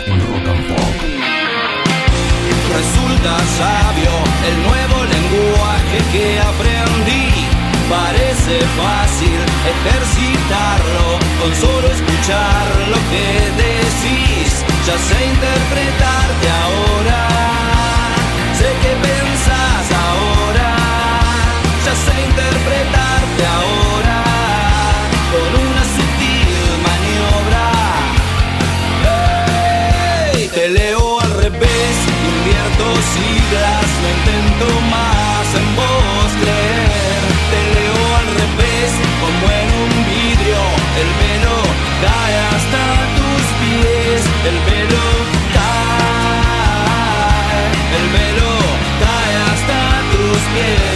Resulta sabio el nuevo lenguaje que aprendí. Parece fácil ejercitarlo con solo escuchar lo que decís. Ya sé interpretarte ahora. Sé que pensás ahora. Ya sé interpretarte ahora. Con una pies,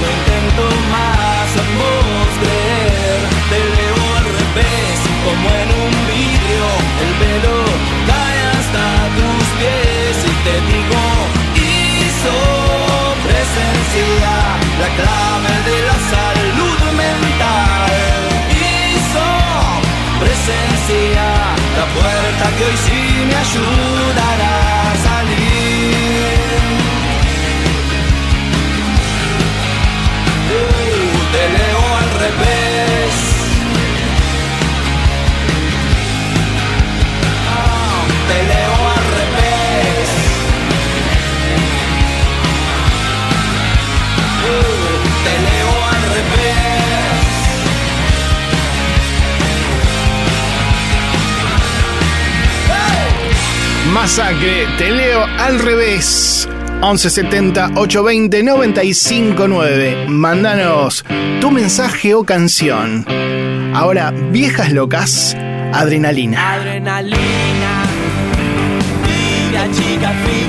no intento más a vos creer. Te leo al revés, como en un vidrio, el velo cae hasta tus pies y te digo, hizo presencia, la clave de la salud mental. Hizo presencia, la puerta que hoy sí me ayudará te leo al revés. 1170 820 959. Mándanos tu mensaje o canción. Ahora, viejas locas, adrenalina. Adrenalina, tibia chica fina.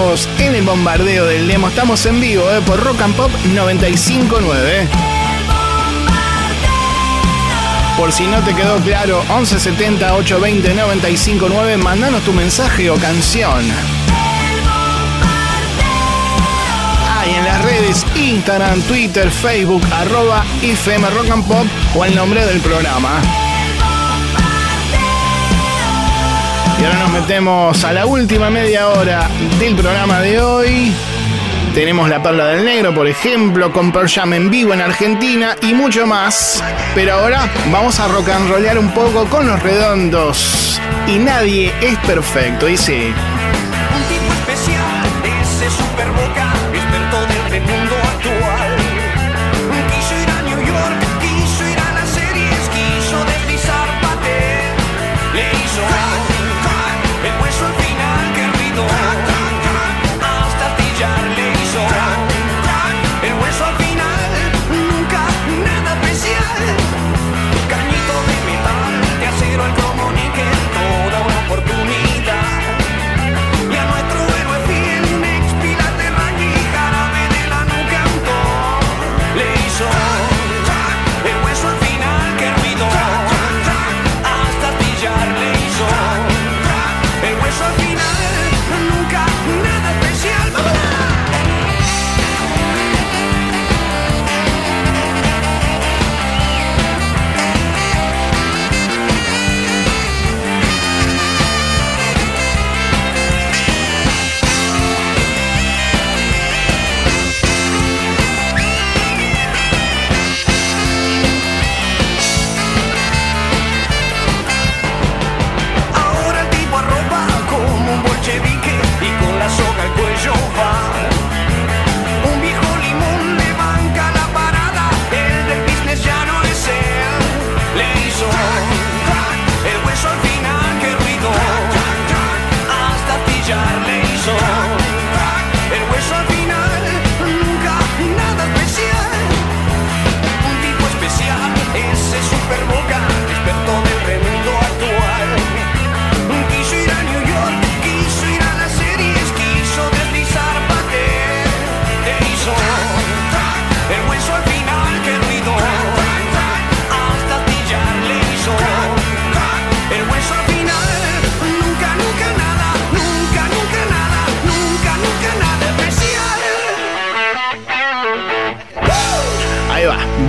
En el bombardeo del demo. Estamos en vivo eh, por Rock and Pop 959. Por si no te quedó claro, 1170 820 959, mandanos tu mensaje o canción. Ah, y en las redes Instagram, Twitter, Facebook, arroba IFM Rock and Pop o el nombre del programa. Y ahora nos metemos a la última media hora del programa de hoy. Tenemos La Perla del Negro, por ejemplo, con Pearl Jam en vivo en Argentina y mucho más. Pero ahora vamos a rock and rollear un poco con los redondos. Y nadie es perfecto, dice.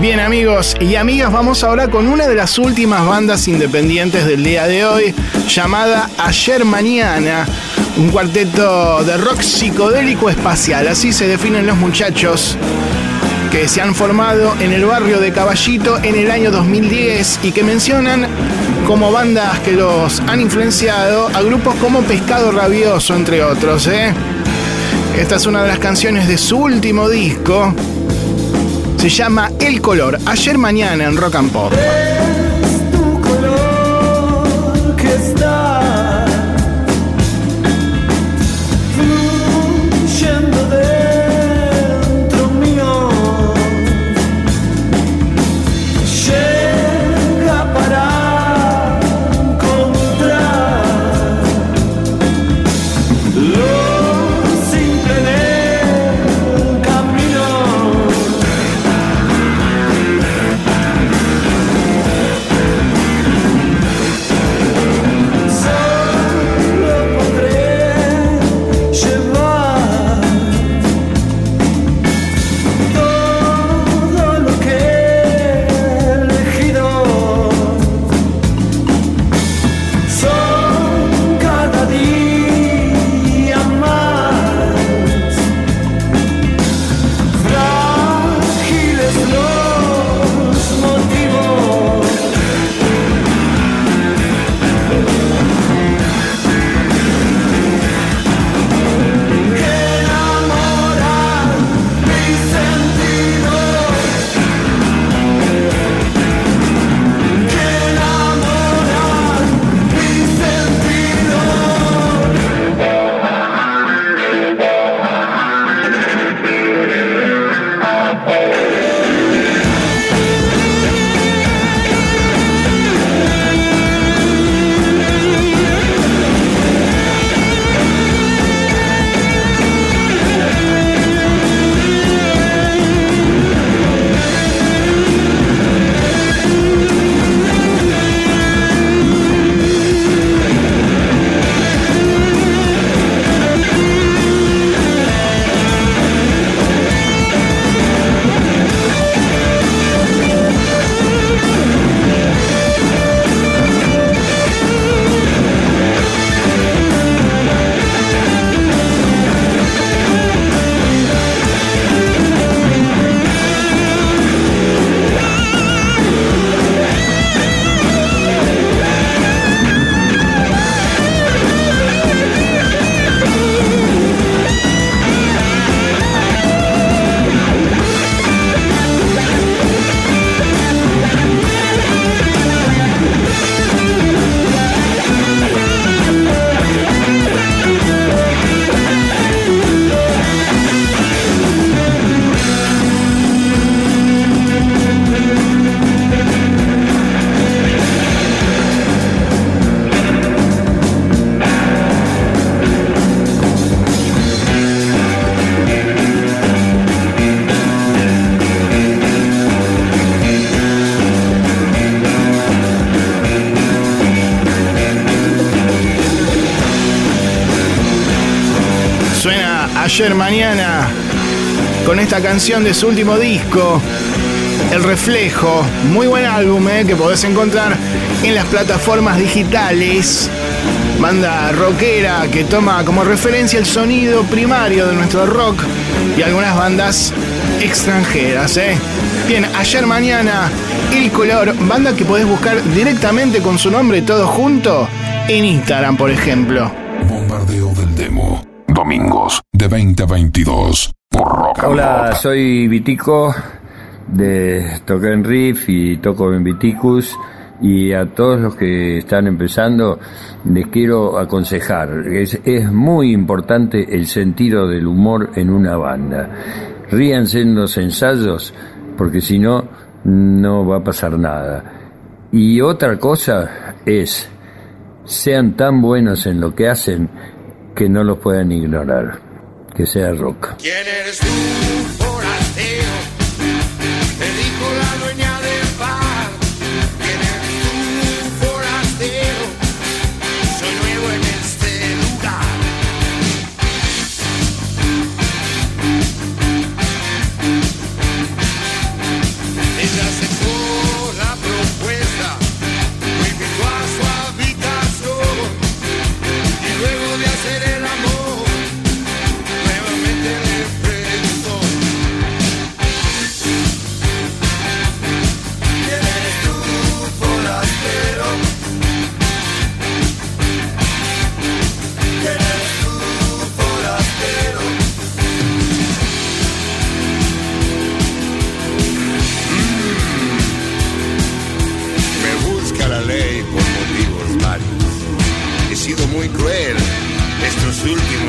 Bien amigos y amigas, vamos ahora con una de las últimas bandas independientes del día de hoy, llamada Ayer Mañana, un cuarteto de rock psicodélico espacial, así se definen los muchachos que se han formado en el barrio de Caballito en el año 2010 y que mencionan como bandas que los han influenciado a grupos como Pescado Rabioso, entre otros. ¿eh? Esta es una de las canciones de su último disco. Se llama El Color. Ayer mañana en Rock and Pop. Ayer mañana con esta canción de su último disco, El Reflejo. Muy buen álbum eh, que podés encontrar en las plataformas digitales. Banda rockera que toma como referencia el sonido primario de nuestro rock y algunas bandas extranjeras. ¿eh? Bien, ayer mañana, El Color, banda que podés buscar directamente con su nombre todo junto en Instagram, por ejemplo. De 20 a 22 por Rock and Hola, Pop. soy Vitico de Tocar en Riff y toco en Viticus y a todos los que están empezando les quiero aconsejar, es, es muy importante el sentido del humor en una banda. Ríanse en los ensayos porque si no, no va a pasar nada. Y otra cosa es, sean tan buenos en lo que hacen que no los puedan ignorar. Que sea rock. ¿Quién eres estos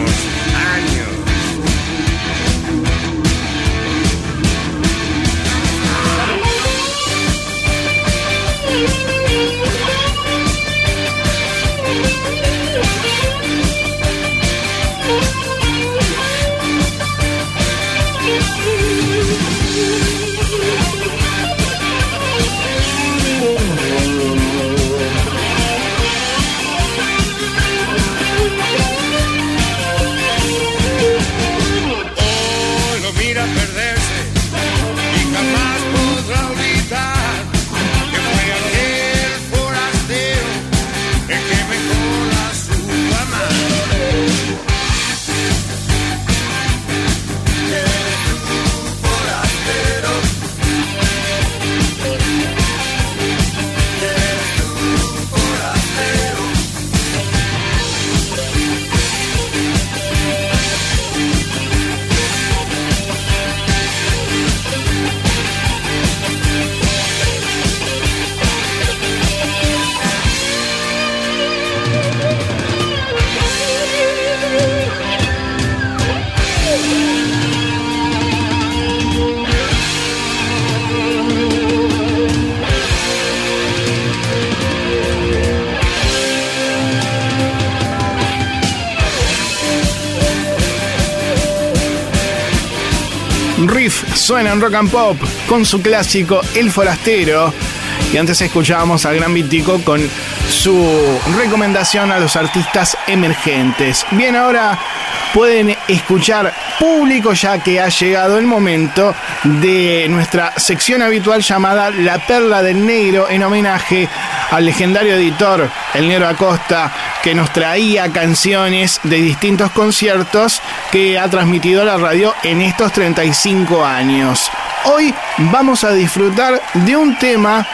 Riff suena en rock and pop con su clásico El Forastero. Y antes escuchábamos al Gran Vitico con su recomendación a los artistas emergentes. Bien, ahora pueden escuchar público ya que ha llegado el momento de nuestra sección habitual llamada La Perla del Negro en homenaje al legendario editor El Negro Acosta que nos traía canciones de distintos conciertos que ha transmitido la radio en estos 35 años. Hoy vamos a disfrutar de un tema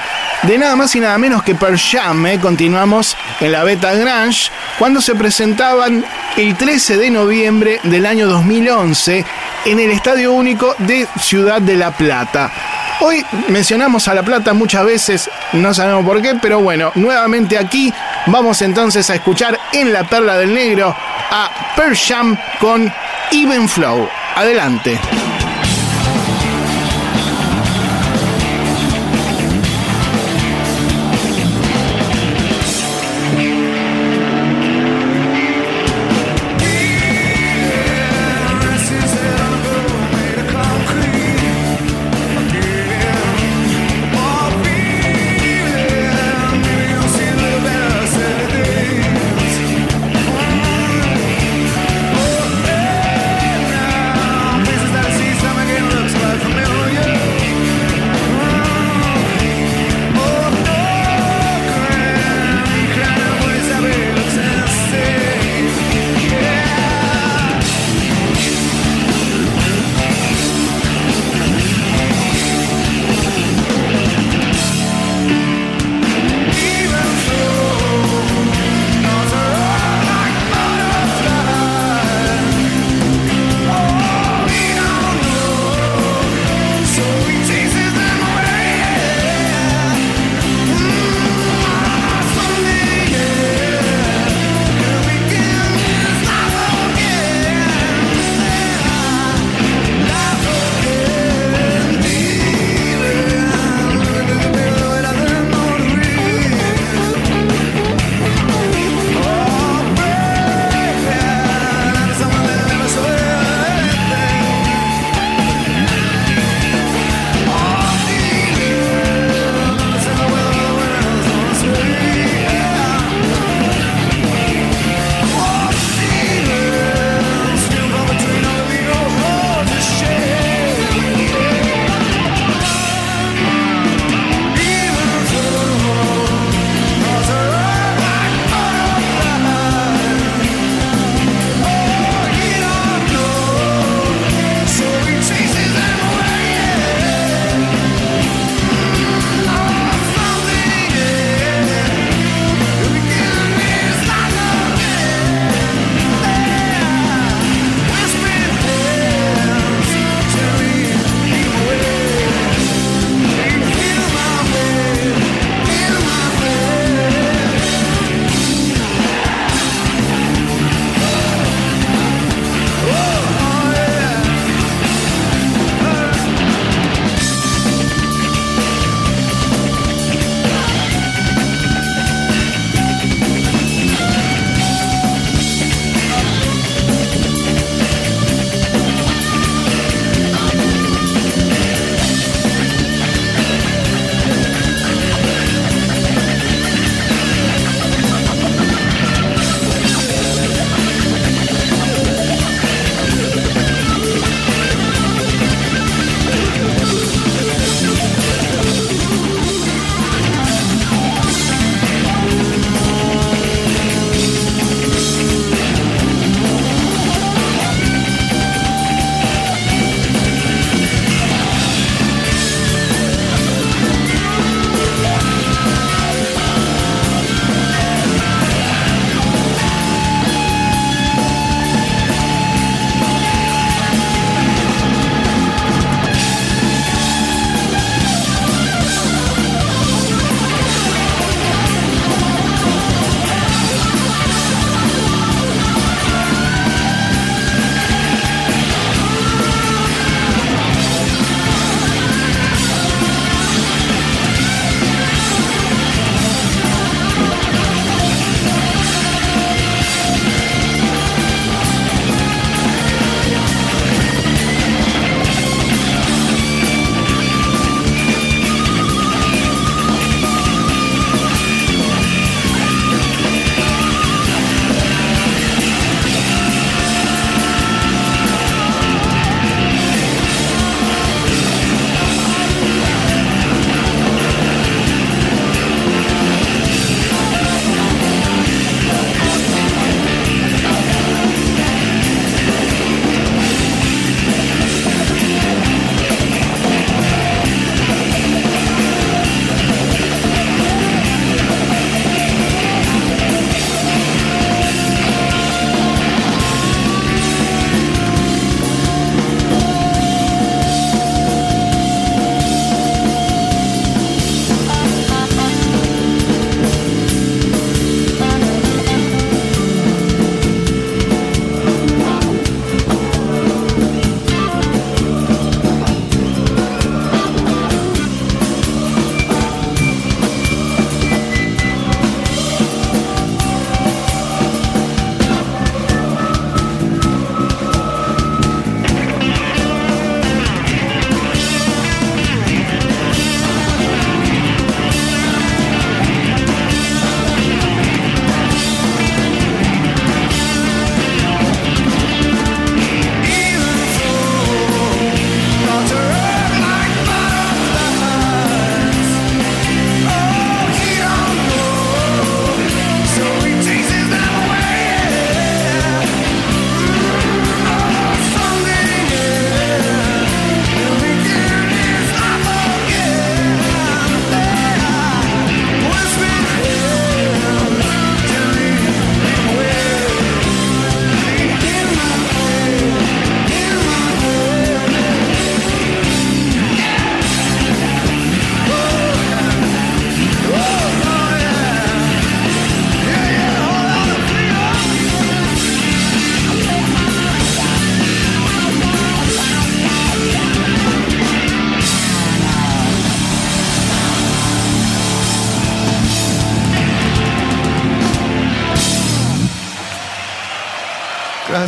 de nada más y nada menos que Per Jam. ¿eh? Continuamos en la Beta Grange cuando se presentaban el 13 de noviembre del año 2011 en el Estadio Único de Ciudad de La Plata. Hoy mencionamos a La Plata muchas veces, no sabemos por qué, pero bueno, nuevamente aquí vamos entonces a escuchar en La Perla del Negro a Per Jam con Even Flow. Adelante.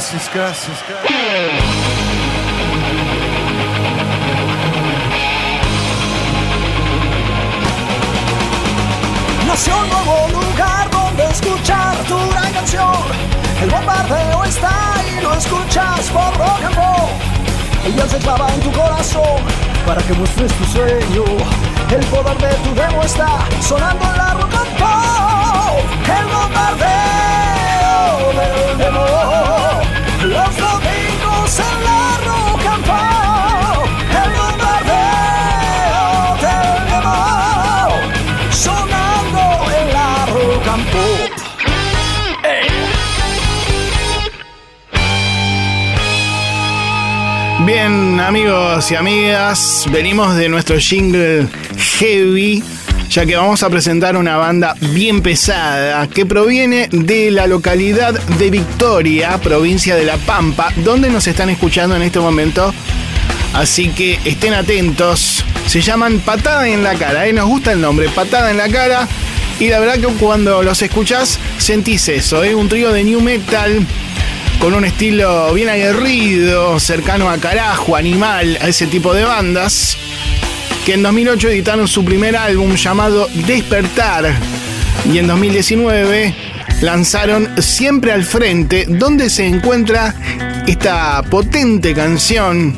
Gracias, gracias. Nació un nuevo lugar donde escuchar tu gran canción. El bombardeo está y lo escuchas por rock and roll. Ella se clava en tu corazón para que muestres tu sueño. El poder de tu demo está sonando en la rock and roll. El bombardeo del demo. Bien, amigos y amigas, venimos de nuestro jingle heavy, ya que vamos a presentar una banda bien pesada que proviene de la localidad de Victoria, provincia de La Pampa, donde nos están escuchando en este momento. Así que estén atentos. Se llaman Patada en la cara, ¿eh? nos gusta el nombre, Patada en la cara. Y la verdad que cuando los escuchás sentís eso, ¿eh? un trío de new metal con un estilo bien aguerrido, cercano a carajo, animal, a ese tipo de bandas, que en 2008 editaron su primer álbum llamado Despertar y en 2019 lanzaron Siempre al Frente, donde se encuentra esta potente canción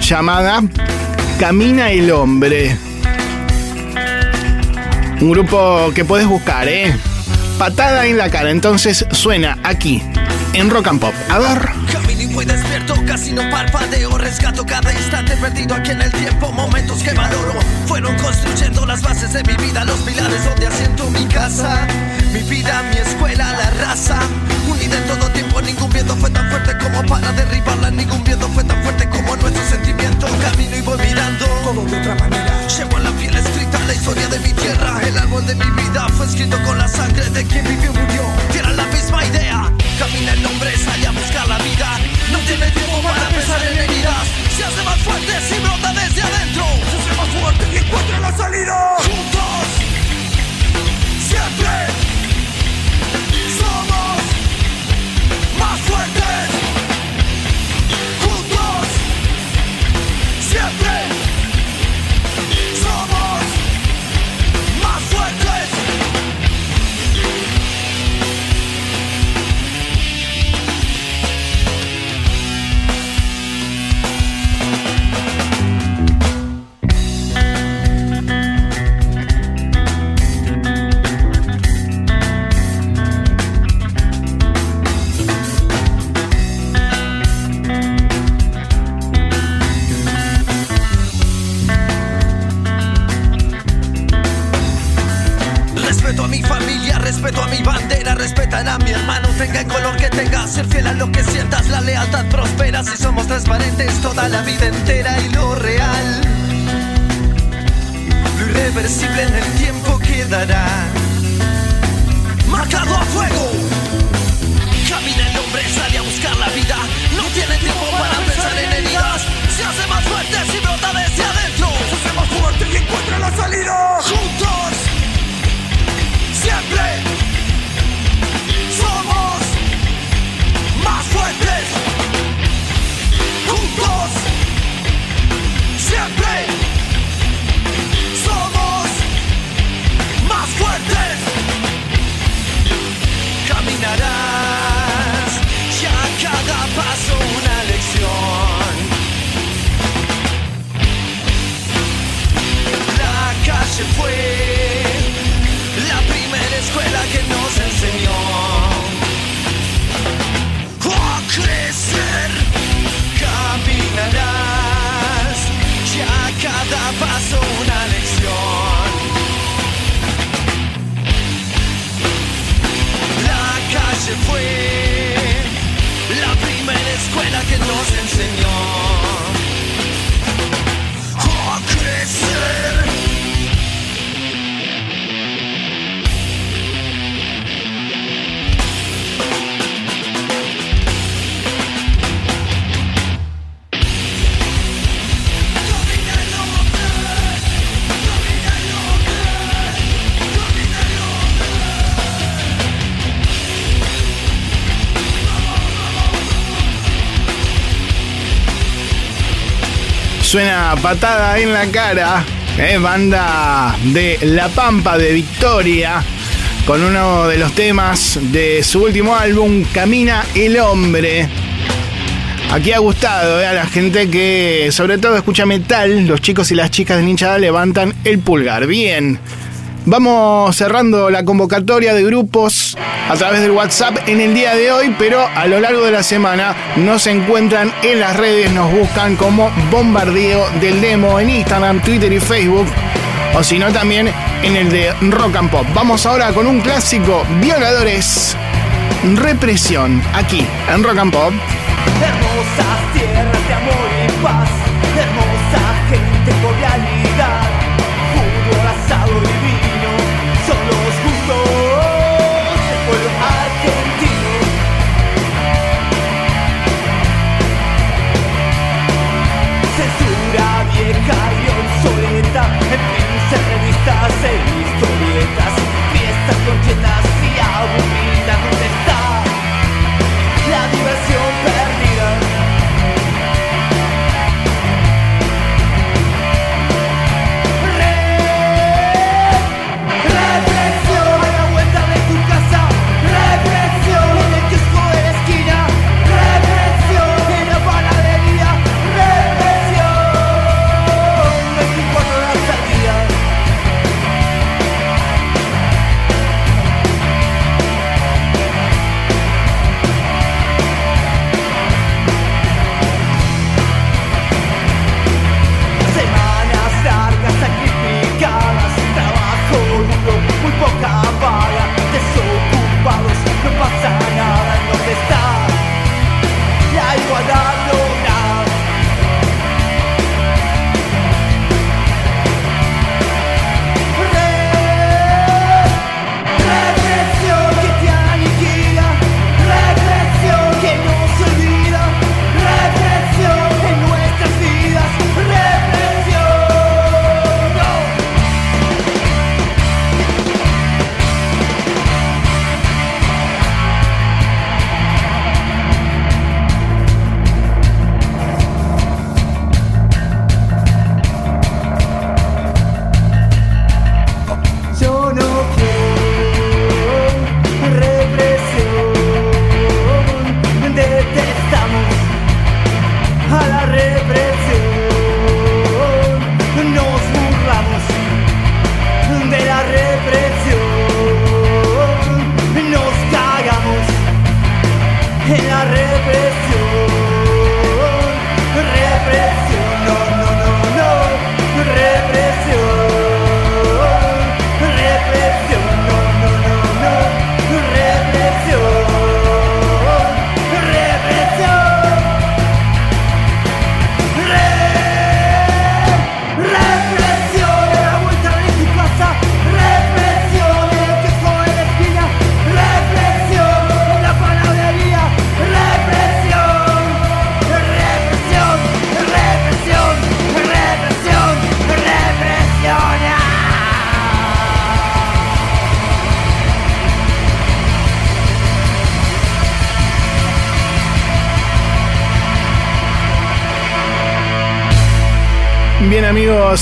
llamada Camina el Hombre. Un grupo que puedes buscar, ¿eh? Patada en la cara, entonces suena aquí, en Rock and Pop. A ver. Camino y despierto, casi no parpadeo Rescato cada instante perdido aquí en el tiempo Momentos que valoro. Fueron construyendo las bases de mi vida Los pilares donde asiento mi casa. Mi vida, mi escuela, la raza. Unida en todo tiempo Ningún viento fue tan fuerte como para derribarla Ningún viento fue tan fuerte como nuestro sentimiento. Camino y voy mirando Todo de otra manera. Llevo en la piel escrita la historia de mi tierra. El árbol de mi vida fue escrito con la sangre de quien vivió y murió. Tiene la misma idea. Camina el hombre, sale a buscar la vida. No tiene tiempo para pensar en heridas. Se hace más fuerte si brota desde adentro. Se hace más fuerte y encuentra la salida. Juntos. Siempre en el tiempo quedará fue la primera escuela que nos enseñó Suena patada en la cara, eh, banda de La Pampa de Victoria, con uno de los temas de su último álbum, Camina el Hombre. Aquí ha gustado eh, a la gente que sobre todo escucha metal, los chicos y las chicas de hinchada levantan el pulgar. Bien. Vamos cerrando la convocatoria de grupos a través del WhatsApp en el día de hoy, pero a lo largo de la semana nos encuentran en las redes, nos buscan como Bombardeo del Demo en Instagram, Twitter y Facebook, o si no también en el de Rock and Pop. Vamos ahora con un clásico, Violadores, Represión, aquí en Rock and Pop. Tierras de amor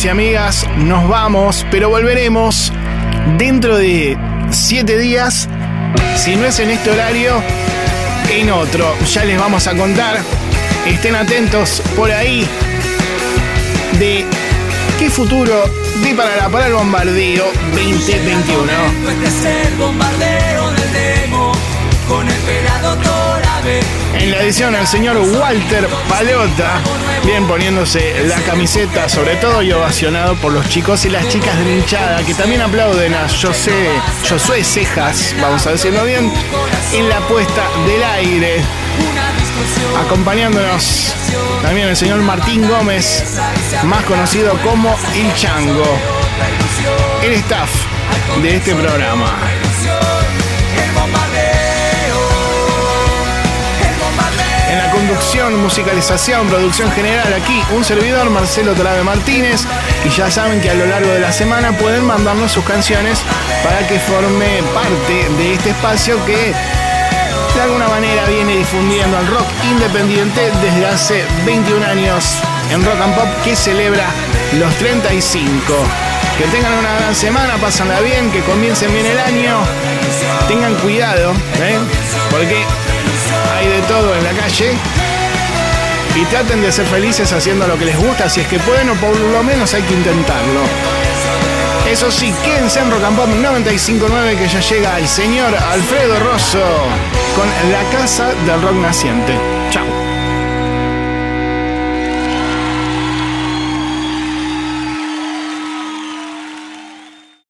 amigas, nos vamos, pero volveremos dentro de siete días, si no es en este horario, en otro. Ya les vamos a contar, estén atentos por ahí de qué futuro deparará para 2021. Es el bombardeo del demo con el pelado Torabe. En la edición el señor Walter Palota, bien poniéndose la camiseta, sobre todo y ovacionado por los chicos y las chicas de hinchada, que también aplauden a José, Josué Cejas, vamos a decirlo bien, en la puesta del aire. Acompañándonos también el señor Martín Gómez, más conocido como El Chango, el staff de este programa. Musicalización, producción general, aquí un servidor, Marcelo Torave Martínez. Y ya saben que a lo largo de la semana pueden mandarnos sus canciones para que forme parte de este espacio que de alguna manera viene difundiendo el rock independiente desde hace 21 años en Rock and Pop que celebra los 35. Que tengan una gran semana, pásenla bien, que comiencen bien el año. Tengan cuidado, ¿eh? porque hay de todo en la calle. Y traten de ser felices haciendo lo que les gusta, si es que pueden o por lo menos hay que intentarlo. Eso sí, quédense en Rock and Pop 959 que ya llega el señor Alfredo Rosso con La Casa del Rock Naciente.